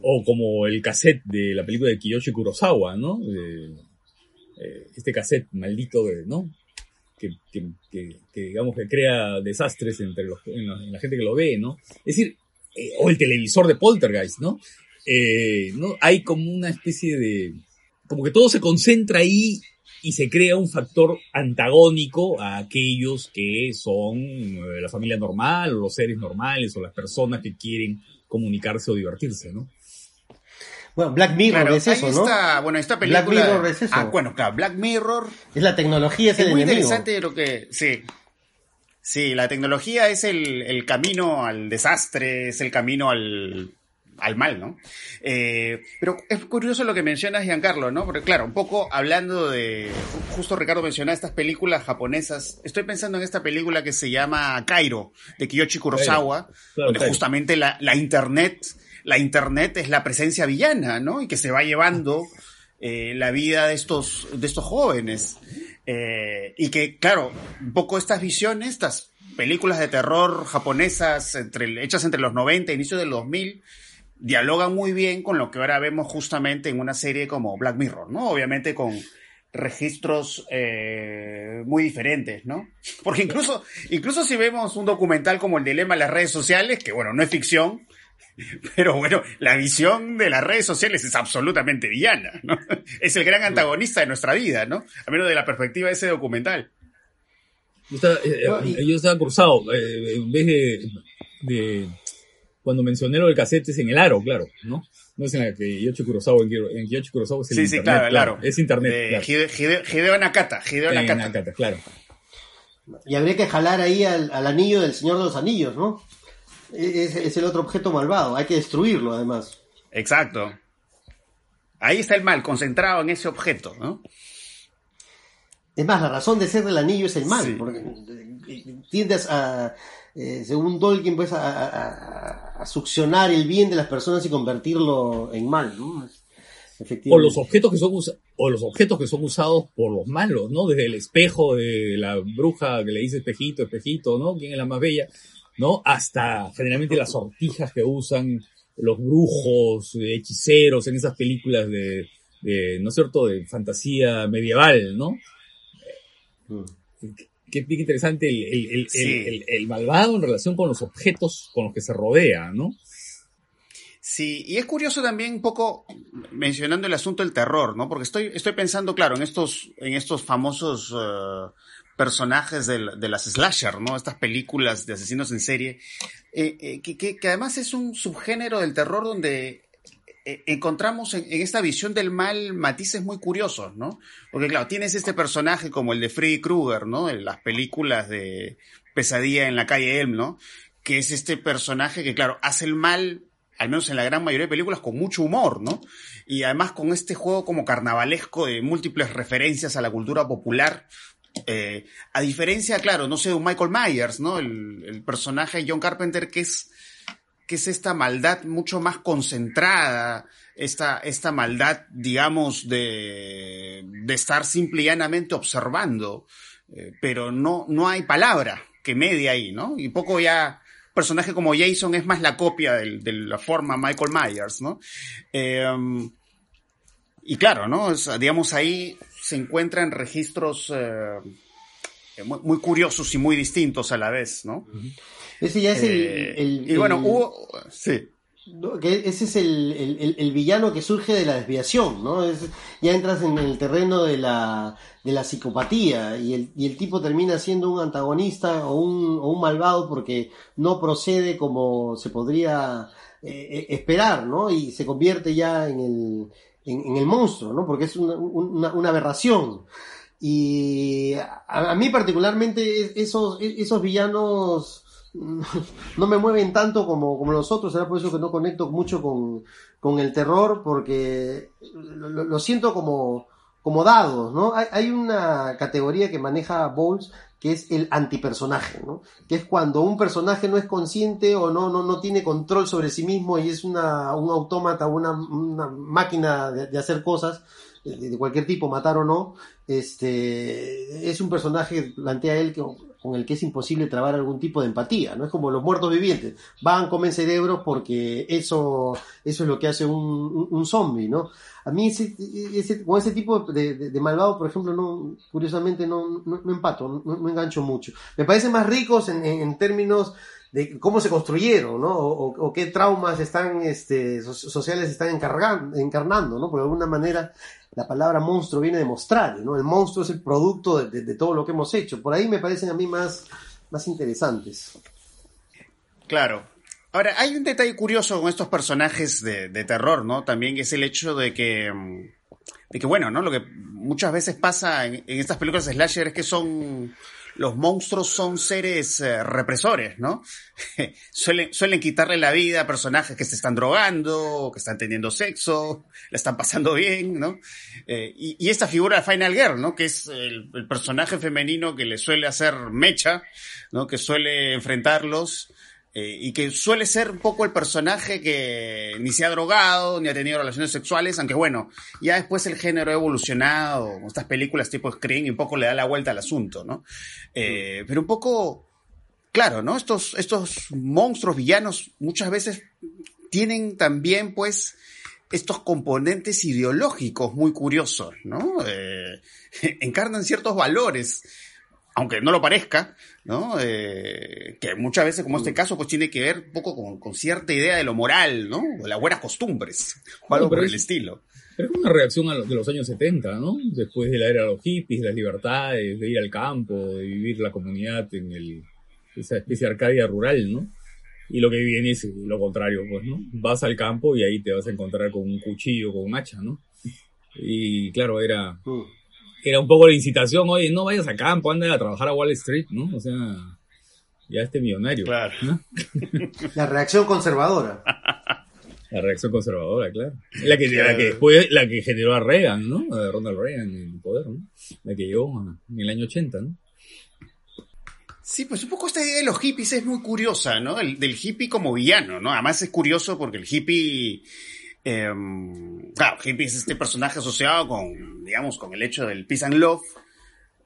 o como el cassette de la película de Kiyoshi Kurosawa, ¿no? Eh, este cassette maldito, ¿no? Que, digamos que crea desastres entre los, en, la, gente que lo ve, ¿no? Es decir, o el televisor de Poltergeist, ¿no? ¿no? Hay como una especie de, como que todo se concenra ahí y se crea un factor antagónico a aquellos que son eh, la familia normal o los seres normales o las personas que quieren comunicarse o divertirse, ¿no? Bueno, Black Mirror es eso, ¿no? bueno, esta película. Black Mirror es eso. Ah, bueno, claro, Black Mirror. Es la tecnología, es, el muy interesante lo que. Sí. Sí, la tecnología es el, el camino al desastre, es el camino al al mal, ¿no? Eh, pero es curioso lo que mencionas, Giancarlo, ¿no? Porque claro, un poco hablando de, justo Ricardo mencionaba estas películas japonesas, estoy pensando en esta película que se llama Cairo, de Kiyoshi Kurosawa, donde justamente la, la, internet, la internet es la presencia villana, ¿no? Y que se va llevando eh, la vida de estos, de estos jóvenes. Eh, y que, claro, un poco estas visiones, estas películas de terror japonesas entre, hechas entre los 90 e inicio del 2000, dialogan muy bien con lo que ahora vemos justamente en una serie como Black Mirror, ¿no? Obviamente con registros eh, muy diferentes, ¿no? Porque incluso, incluso si vemos un documental como El Dilema de las redes sociales, que bueno, no es ficción, pero bueno, la visión de las redes sociales es absolutamente villana, ¿no? Es el gran antagonista de nuestra vida, ¿no? A menos de la perspectiva de ese documental. Yo estaba, eh, yo estaba cruzado, eh, en vez de cuando mencioné lo del cassette es en el aro, claro, ¿no? No es en la que Yoshi Kurosawa, en Yoshi Kurosawa es el sí, internet. Sí, claro, claro. Es internet. claro. Hideo, Nakata, Hideo Nakata. Nakata. claro. Y habría que jalar ahí al, anillo del Señor de los Anillos, ¿no? Es, es, el otro objeto malvado, hay que destruirlo además. Exacto. Ahí está el mal, concentrado en ese objeto, ¿no? Es más, la razón de ser del anillo es el mal, porque tiendes a eh, según Tolkien, pues a, succionar el bien de las personas y convertirlo en mal, ¿no? O los objetos que son o los objetos que son usados por los malos, ¿no? Desde el espejo de la bruja que le dice espejito, espejito, ¿no? ¿Quién es la más bella? ¿No? Hasta generalmente las sortijas que usan los brujos, hechiceros en esas películas de, ¿no es cierto?, de fantasía medieval, ¿no? Mm qué bien interesante el, malvado en relación con los objetos con los que se rodea, ¿no? Sí, y es curioso también un poco mencionando el asunto del terror, ¿no? Porque estoy, estoy pensando, claro, en estos, en estos famosos uh, personajes de, las slasher, ¿no? Estas películas de asesinos en serie, eh, eh, que, que, además es un subgénero del terror donde eh, encontramos en, esta visión del mal matices muy curiosos, ¿no? Porque claro, tienes este personaje como el de Freddy Krueger, ¿no? En las películas de Pesadilla en la calle Elm, ¿no? Que es este personaje que, claro, hace el mal, al menos en la gran mayoría de películas, con mucho humor, ¿no? Y además con este juego como carnavalesco de múltiples referencias a la cultura popular, eh, a diferencia, claro, no sé, de un Michael Myers, ¿no? El, el personaje de John Carpenter que es que es esta maldad mucho más concentrada, esta, esta maldad, digamos, de, de estar simple y llanamente observando, eh, pero no, no hay palabra que medie ahí, ¿no? Y poco ya, personaje como Jason es más la copia de, la forma Michael Myers, ¿no? Em, y claro, ¿no? digamos, ahí se encuentran registros eh, muy, muy, curiosos y muy distintos a la vez, ¿no? Ese ya es el, eh, Y bueno, hubo. Sí. ese es el, villano que surge de la desviación, ¿no? ya entras en el terreno de la, de la psicopatía y el, y el tipo termina siendo un antagonista o un, o un malvado porque no procede como se podría eh, eh, esperar, ¿no? Y se convierte ya en el, en, el monstruo, ¿no? Porque es una, una, aberración. Y a, a, mí particularmente esos, esos villanos [LAUGHS] no me mueven tanto como, como los otros, será por eso que no conecto mucho con, con el terror, porque lo, siento como, como dados, ¿no? Hay, hay, una categoría que maneja Bowles que es el antipersonaje, ¿no? Que es cuando un personaje no es consciente o no, no, no tiene control sobre sí mismo y es una, un autómata, una, una máquina de, hacer cosas, de, cualquier tipo, matar o no, este, es un personaje, plantea él, que con el que es imposible trabar algún tipo de empatía, ¿no? Es como los muertos vivientes, van, comen cerebros porque eso, eso es lo que hace un, un, zombie, ¿no? A mí ese, con ese tipo de, de, malvado, por ejemplo, no, curiosamente no, no, empato, no, engancho mucho. Me parecen más ricos en, en, términos de cómo se construyeron, ¿no? O, o, qué traumas están, este, sociales están encarnando, ¿no? Por alguna manera la palabra monstruo viene de mostrar, ¿no? El monstruo es el producto de, todo lo que hemos hecho. Por ahí me parecen a mí más, más interesantes. Claro. Ahora, hay un detalle curioso con estos personajes de, terror, ¿no? También es el hecho de que, de que, bueno, ¿no? Lo que muchas veces pasa en, estas películas de slasher es que son los monstruos son seres eh, represores, ¿no? [LAUGHS] suelen, quitarle la vida a personajes que se están drogando, que están teniendo sexo, la están pasando bien, ¿no? Eh, y, esta figura de Final Girl, ¿no? Que es el, el, personaje femenino que le suele hacer mecha, ¿no? Que suele enfrentarlos eh, y que suele ser un poco el personaje que ni se ha drogado, ni ha tenido relaciones sexuales, aunque bueno, ya después el género ha evolucionado, estas películas tipo Scream, y un poco le da la vuelta al asunto, ¿no? Eh, pero un poco, claro, ¿no? Estos, estos monstruos villanos muchas veces tienen también, pues, estos componentes ideológicos muy curiosos, ¿no? Eh, [LAUGHS] encarnan ciertos valores aunque no lo parezca, ¿no? Eh, que muchas veces, como este mm. caso, pues tiene que ver un poco con, cierta idea de lo moral, ¿no? De las buenas costumbres, o algo por el estilo. Pero es una reacción a de los años 70, ¿no? Después de la era de los hippies, las libertades, de ir al campo, de vivir la comunidad en el, esa especie de arcadia rural, ¿no? Y lo que viene es lo contrario, pues, ¿no? Vas al campo y ahí te vas a encontrar con un cuchillo, con un hacha, ¿no? Y claro, era... Mm era un poco la incitación, oye, no vayas a campo, anda a trabajar a Wall Street, ¿no? O sea, ya este millonario. Claro. [LAUGHS] La reacción conservadora. La reacción conservadora, claro. La que, la que después, la que generó a Reagan, ¿no? A Ronald Reagan en el poder, ¿no? La que llegó en el año 80, ¿no? Sí, pues un poco esta idea de los hippies es muy curiosa, ¿no? El, del hippie como villano, ¿no? Además es curioso porque el hippie eh, claro, hippie es este personaje asociado con, digamos, con el hecho del peace and love,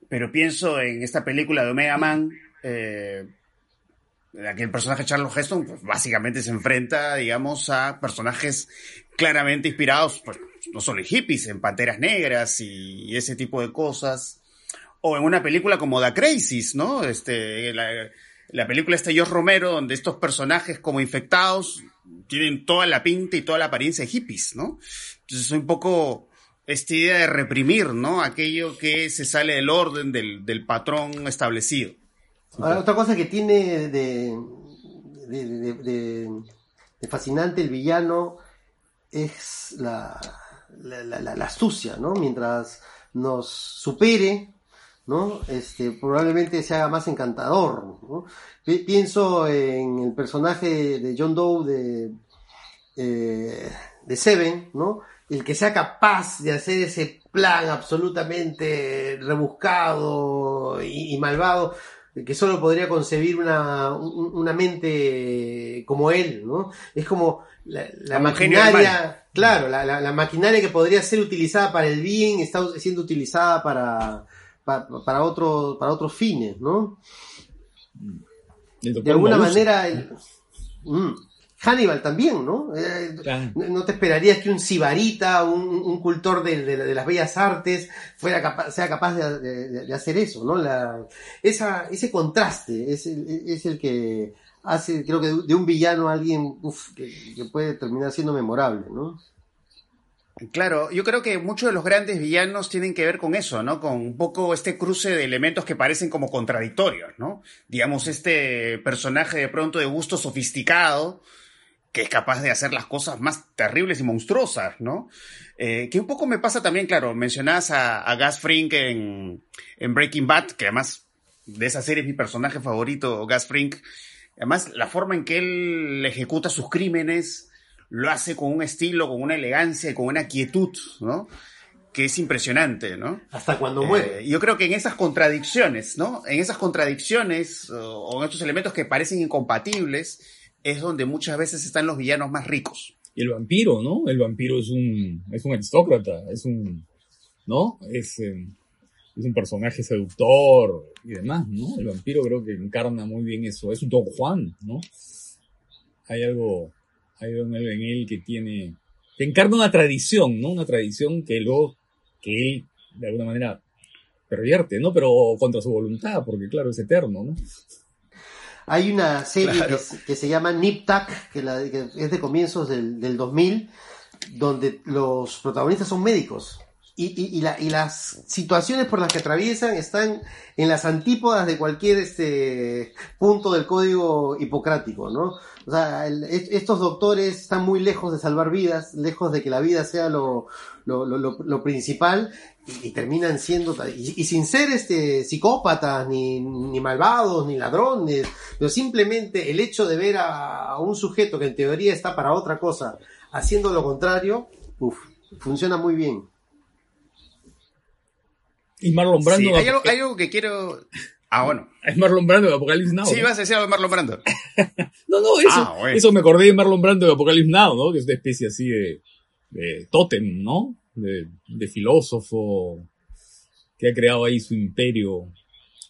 pero pienso en esta película de Omega Man, eh, en la que el personaje Charles Heston pues, básicamente se enfrenta, digamos, a personajes claramente inspirados, pues, no solo en hippies, en panteras negras y, ese tipo de cosas. O en una película como The Crisis, ¿no? Este, la película está George Romero, donde estos personajes como infectados tienen toda la pinta y toda la apariencia de hippies, ¿no? Entonces es un poco esta idea de reprimir, ¿no? Aquello que se sale del orden, del, patrón establecido. otra cosa que tiene de, de, fascinante el villano es la, la, astucia, ¿no? Mientras nos supere, ¿no? Este, probablemente se haga más encantador, ¿no? Pienso en el personaje de John Doe de, eh, de Seven, ¿no? El que sea capaz de hacer ese plan absolutamente rebuscado y, malvado que solo podría concebir una, una, mente como él, ¿no? Es como la, maquinaria, claro, la, la, maquinaria que podría ser utilizada para el bien está siendo utilizada para, para, para, otro, para otros fines, ¿no? de alguna manera, mm, Hannibal también, ¿no? Eh, no te esperarías que un sibarita, un, cultor de, las bellas artes, fuera sea capaz de, hacer eso, ¿no? La, esa, ese contraste es, es, el que hace, creo que de, un villano a alguien que, que puede terminar siendo memorable, ¿no? Claro, yo creo que muchos de los grandes villanos tienen que ver con eso, ¿no? Con un poco este cruce de elementos que parecen como contradictorios, ¿no? Digamos, este personaje de pronto de gusto sofisticado, que es capaz de hacer las cosas más terribles y monstruosas, ¿no? Eh, que un poco me pasa también, claro, mencionás a, a Frink en, en, Breaking Bad, que además de esa serie es mi personaje favorito, Gas Frink. Además, la forma en que él ejecuta sus crímenes, lo hace con un estilo, con una elegancia y con una quietud, ¿no? Que es impresionante, ¿no? Hasta cuando muere. Eh, yo creo que en esas contradicciones, ¿no? En esas contradicciones o, en estos elementos que parecen incompatibles, es donde muchas veces están los villanos más ricos. Y el vampiro, ¿no? El vampiro es un, es un aristócrata, es un, ¿no? Es, eh, es un personaje seductor y demás, ¿no? El vampiro creo que encarna muy bien eso. Es un Don Juan, ¿no? Hay algo hay algo en él que tiene, que encarna una tradición, ¿no? Una tradición que luego, que él, de alguna manera, pervierte, ¿no? Pero contra su voluntad, porque claro, es eterno, ¿no? Hay una serie que, se llama Nip Tuck, que, es de comienzos del, del 2000, donde los protagonistas son médicos. Y, las situaciones por las que atraviesan están en las antípodas de cualquier este punto del código hipocrático, ¿no? O sea, estos doctores están muy lejos de salvar vidas, lejos de que la vida sea lo, lo, principal, y, terminan siendo, y, sin ser este psicópatas, ni, ni, malvados, ni ladrones, pero simplemente el hecho de ver a, un sujeto que en teoría está para otra cosa, haciendo lo contrario, funciona muy bien. Y Marlon Brando. hay, algo, que quiero. Ah, bueno. Es Marlon Brando de Apocalipsis Now. Sí, vas a decir algo de Marlon Brando. [LAUGHS] no, no, eso, ah, eso me acordé de Marlon Brando de Apocalipsis Now, ¿no? Que es una especie así de, de tótem, ¿no? De, de, filósofo que ha creado ahí su imperio,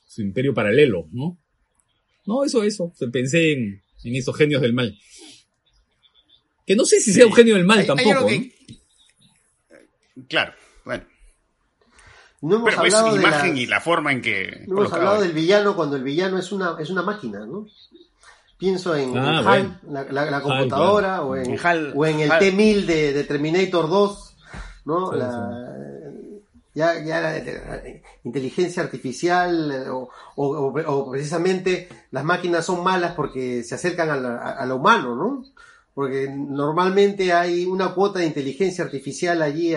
su imperio paralelo, ¿no? No, eso, eso. Pensé en, en esos genios del mal. Que no sé si sea un genio del mal tampoco. Claro, bueno. No hemos Pero hablado de imagen y la forma en que. No hemos hablado del villano cuando el villano es una, es una máquina, ¿no? Pienso en, ah, HAL, la, computadora, o en, o en el T-1000 de, Terminator 2, ¿no? ya, ya la, inteligencia artificial eh, o, o, precisamente las máquinas son malas porque se acercan a, lo humano, ¿no? Porque normalmente hay una cuota de inteligencia artificial allí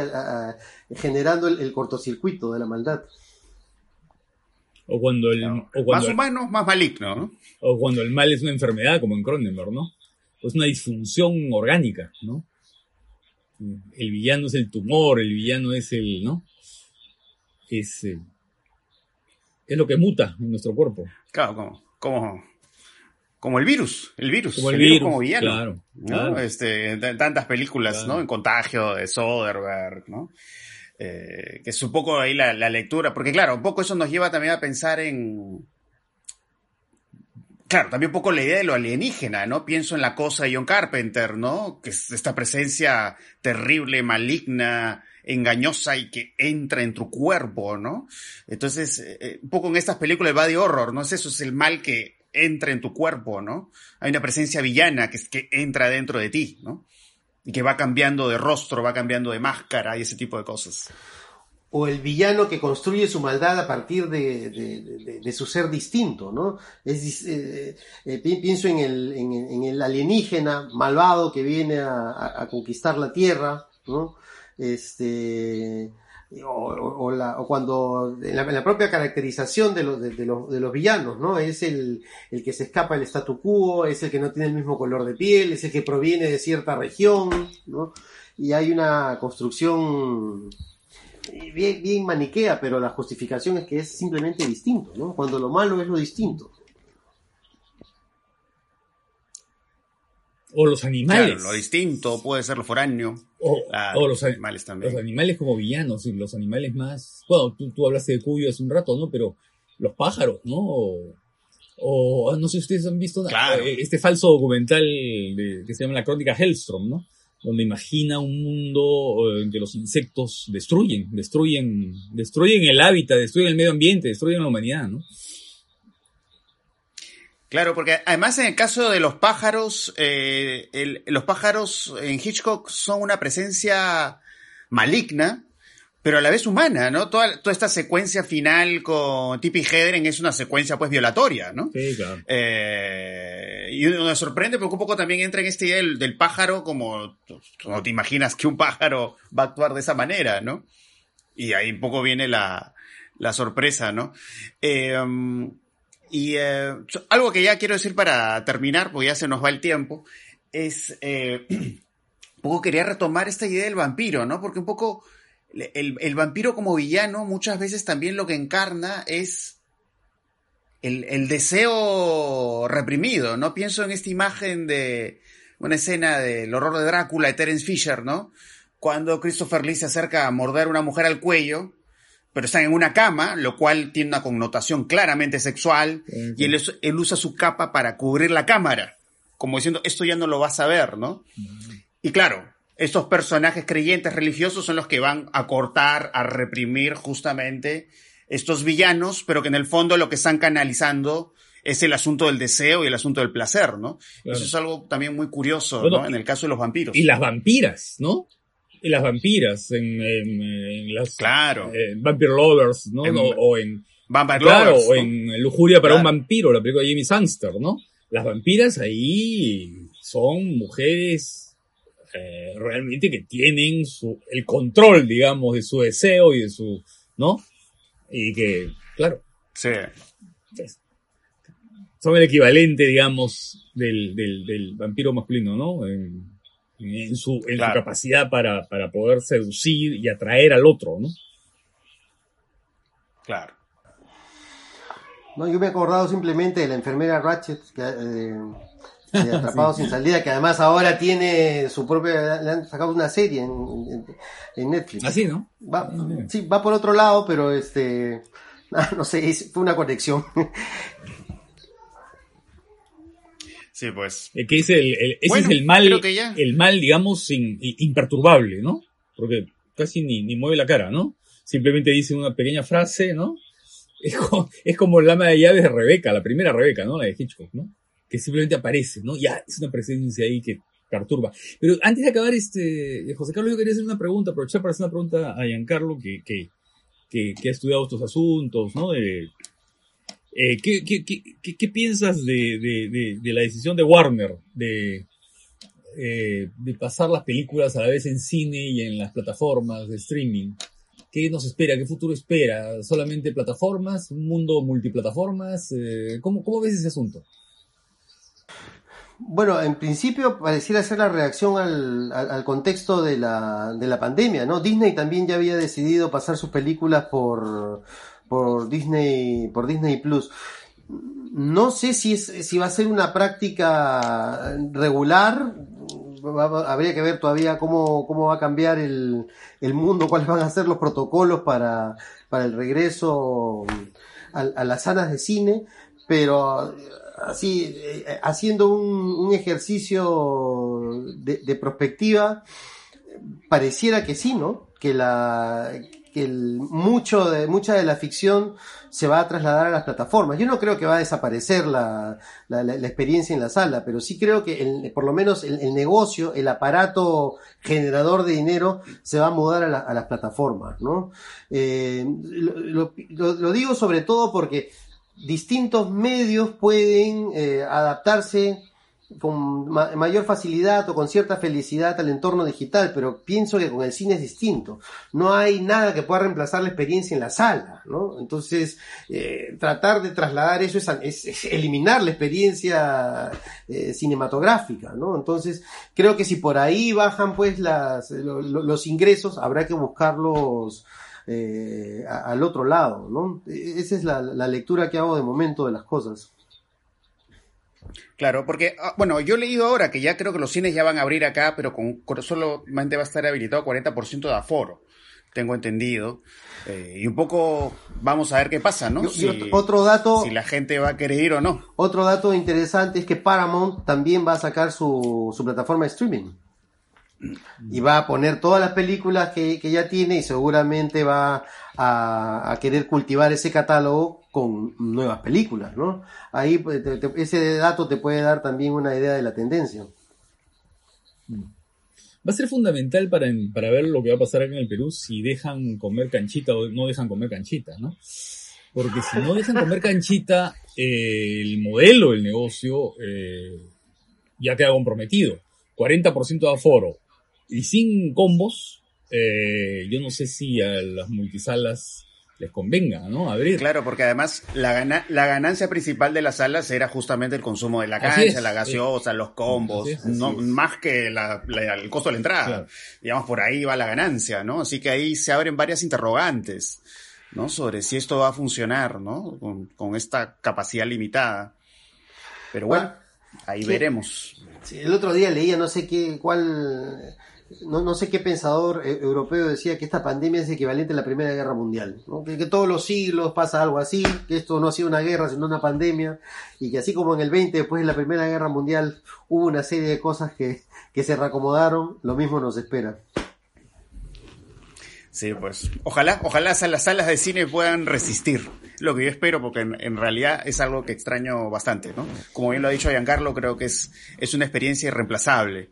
generando el, cortocircuito de la maldad. O cuando el... más humano, más maligno, ¿no? O cuando el mal es una enfermedad, como en Cronenberg, ¿no? O es una disfunción orgánica, ¿no? El villano es el tumor, el villano es el, ¿no? Es, eh, es lo que muta en nuestro cuerpo. Claro, como, como como el virus, el virus, como el, virus, como villano. Claro, Este, tantas películas, ¿no? En contagio de Soderbergh, ¿no? Eh, que es un poco ahí la, lectura, porque claro, un poco eso nos lleva también a pensar en. Claro, también un poco la idea de lo alienígena, ¿no? Pienso en la cosa de John Carpenter, ¿no? Que es esta presencia terrible, maligna, engañosa y que entra en tu cuerpo, ¿no? Entonces, eh, eh, un poco en estas películas de body horror, ¿no? Es eso, es el mal que entra en tu cuerpo, ¿no? Hay una presencia villana que, que entra dentro de ti, ¿no? Y que va cambiando de rostro, va cambiando de máscara y ese tipo de cosas. O el villano que construye su maldad a partir de, su ser distinto, ¿no? Es, eh, eh, pienso en el, en, el, alienígena malvado que viene a conquistar la Tierra, ¿no? Este, o, la, o cuando en la, propia caracterización de los, de, los, de los villanos, ¿no? Es el, el que se escapa del statu quo, es el que no tiene el mismo color de piel, es el que proviene de cierta región, ¿no? Y hay una construcción bien, bien maniquea, pero la justificación es que es simplemente distinto, ¿no? Cuando lo malo es lo distinto. O los animales. lo distinto, puede ser lo foráneo. O, los animales también. Los animales como villanos, los animales más. Bueno, tú, tú hablaste de Cuyo hace un rato, ¿no? Pero los pájaros, ¿no? O, no sé si ustedes han visto eh, este falso documental de, que se llama La Crónica Hellstrom, ¿no? Donde imagina un mundo en que los insectos destruyen, destruyen, destruyen el hábitat, destruyen el medio ambiente, destruyen la humanidad, ¿no? Claro, porque además en el caso de los pájaros, eh, los pájaros en Hitchcock son una presencia maligna, pero a la vez humana, ¿no? Toda, toda esta secuencia final con Tippi Hedren es una secuencia pues violatoria, ¿no? Sí, claro. Eh, y uno sorprende porque un poco también entra en esta idea del, pájaro como no te imaginas que un pájaro va a actuar de esa manera, ¿no? Y ahí un poco viene la, la sorpresa, ¿no? Eh, y eh, algo que ya quiero decir para terminar, porque ya se nos va el tiempo, es, eh, [CLEARS THROAT] un poco quería retomar esta idea del vampiro, ¿no? Porque un poco el, vampiro como villano muchas veces también lo que encarna es el, deseo reprimido, ¿no? Pienso en esta imagen de una escena del horror de Drácula de Terence Fisher, ¿no? Cuando Christopher Lee se acerca a morder a una mujer al cuello pero están en una cama, lo cual tiene una connotación claramente sexual, y él, él, usa su capa para cubrir la cámara, como diciendo, esto ya no lo vas a ver, ¿no? Y claro, estos personajes creyentes religiosos son los que van a cortar, a reprimir justamente estos villanos, pero que en el fondo lo que están canalizando es el asunto del deseo y el asunto del placer, ¿no? Eso es algo también muy curioso, ¿no? En el caso de los vampiros. Y las vampiras, ¿no? Y las vampiras en, las claro. Vampire Lovers, ¿no? o, en Vampire claro, Lovers, o en Lujuria para un vampiro, la película de Jimmy Sangster, ¿no? Las vampiras ahí son mujeres eh, realmente que tienen su, el control, digamos, de su deseo y de su, ¿no? Y que, claro. Sí. Son el equivalente, digamos, del, del, del vampiro masculino, ¿no? En, en su, en su capacidad para, para poder seducir y atraer al otro, ¿no? Claro. No, yo me he acordado simplemente de la enfermera Ratchet, que, eh, [LAUGHS] de Atrapado sin salida, que además ahora tiene su propia, le han sacado una serie en, en, Netflix. Así, ¿no? Va, sí, va por otro lado, pero este, [LAUGHS] no sé, fue una conexión. Sí, pues. Eh, que es el, ese es el mal, el mal, digamos, imperturbable, ¿no? Porque casi ni, ni mueve la cara, ¿no? Simplemente dice una pequeña frase, ¿no? Es como, es como el ama de llaves de Rebeca, la primera Rebeca, ¿no? La de Hitchcock, ¿no? Que simplemente aparece, ¿no? Ya, es una presencia ahí que perturba. Pero antes de acabar, este, José Carlos, yo quería hacer una pregunta, aprovechar para hacer una pregunta a Giancarlo, que, que, que, que ha estudiado estos asuntos, ¿no? De, eh, ¿qué, piensas de, la decisión de Warner de, eh, de pasar las películas a la vez en cine y en las plataformas de streaming? ¿Qué nos espera? ¿Qué futuro espera? ¿Solamente plataformas? ¿Un mundo multiplataformas? Eh, ¿cómo, ¿Cómo ves ese asunto? Bueno, en principio pareciera ser la reacción al, al, contexto de la, de la pandemia, ¿no? Disney también ya había decidido pasar sus películas por, por Disney, por Disney Plus. No sé si, es, si va a ser una práctica regular, habría que ver todavía cómo, cómo va a cambiar el, el, mundo, cuáles van a ser los protocolos para, para el regreso a, las salas de cine, pero así, eh, haciendo un, un ejercicio de, de, prospectiva, pareciera que sí, ¿no? Que la, que el, mucho de, mucha de la ficción se va a trasladar a las plataformas. Yo no creo que va a desaparecer la, la, la, experiencia en la sala, pero sí creo que el, por lo menos el, negocio, el aparato generador de dinero se va a mudar a, la, a las plataformas, ¿no? Eh, lo, digo sobre todo porque distintos medios pueden eh, adaptarse con mayor facilidad o con cierta felicidad al entorno digital, pero pienso que con el cine es distinto. No hay nada que pueda reemplazar la experiencia en la sala, ¿no? Entonces, eh, tratar de trasladar eso es, eliminar la experiencia eh, cinematográfica, ¿no? Entonces, creo que si por ahí bajan pues las, los ingresos, habrá que buscarlos eh, al otro lado, ¿no? E-, esa es la, la lectura que hago de momento de las cosas. Claro, porque, ah, bueno, yo he leído ahora que ya creo que los cines ya van a abrir acá, pero con, solamente va a estar habilitado 40% de aforo, tengo entendido. Eh, y un poco vamos a ver qué pasa, ¿no? si, otro dato. Si la gente va a querer ir o no. Otro dato interesante es que Paramount también va a sacar su, su plataforma de streaming. Y va a poner todas las películas que, que ya tiene y seguramente va a, a querer cultivar ese catálogo con nuevas películas, ¿no? Ahí pues, ese dato te puede dar también una idea de la tendencia. Mm. Va a ser fundamental para, para ver lo que va a pasar acá en el Perú si dejan comer canchita o no dejan comer canchita, ¿no? Porque si no dejan comer canchita, eh, el modelo del negocio eh, ya queda comprometido. 40% de aforo y sin combos, eh, yo no sé si a las multisalas les convenga, ¿no? Abrir. Claro, porque además la, la ganancia principal de las salas era justamente el consumo de la cancha, la gaseosa, los combos, no, más que el costo de la entrada. Digamos, por ahí va la ganancia, ¿no? Así que ahí se abren varias interrogantes, ¿no? Sobre si esto va a funcionar, ¿no? Con, esta capacidad limitada. Pero bueno, ahí veremos. el otro día leía, no sé qué, cuál no, no sé qué pensador eh, europeo decía que esta pandemia es equivalente a la Primera Guerra Mundial, que, que, todos los siglos pasa algo así, que esto no ha sido una guerra, sino una pandemia, y que así como en el 20, después de la Primera Guerra Mundial, hubo una serie de cosas que, que se reacomodaron, lo mismo nos espera. Sí, pues ojalá, ojalá las salas de cine puedan resistir, lo que yo espero, porque en, en, realidad es algo que extraño bastante, ¿no? Como bien lo ha dicho Giancarlo, creo que es, es una experiencia irreemplazable.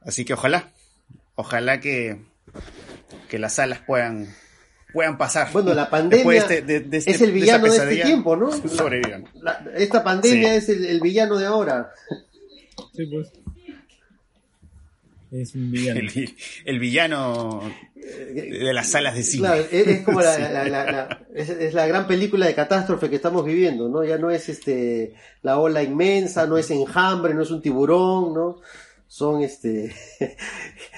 Así que ojalá, ojalá que, que las salas puedan puedan pasar. Bueno, la pandemia este, este, es el villano de, este tiempo, ¿no? [LAUGHS] esta pandemia es el, villano de ahora. Sí, pues. Es un villano. El, villano de las salas de cine. Claro, es, como la, [LAUGHS] es, la gran película de catástrofe que estamos viviendo, ¿no? Ya no es este la ola inmensa, no es enjambre, no es un tiburón, ¿no? Son este [LAUGHS]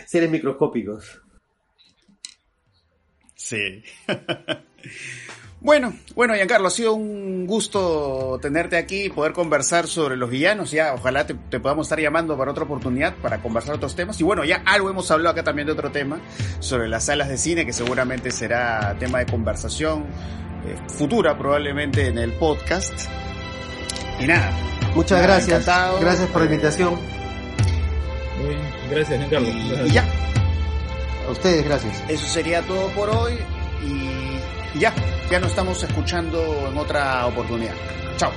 seres microscópicos. Sí. [LAUGHS] Bueno, bueno, Giancarlo, ha sido un gusto tenerte aquí y poder conversar sobre los villanos. Ya, ojalá te, podamos estar llamando para otra oportunidad para conversar otros temas. Y bueno, ya algo hemos hablado acá también de otro tema, sobre las salas de cine, que seguramente será tema de conversación eh, futura probablemente en el podcast. Y nada. Muchas gracias. Gracias por la invitación. Gracias, Giancarlo. y ya. A ustedes, gracias. Eso sería todo por hoy y ya, ya nos estamos escuchando en otra oportunidad. Chao.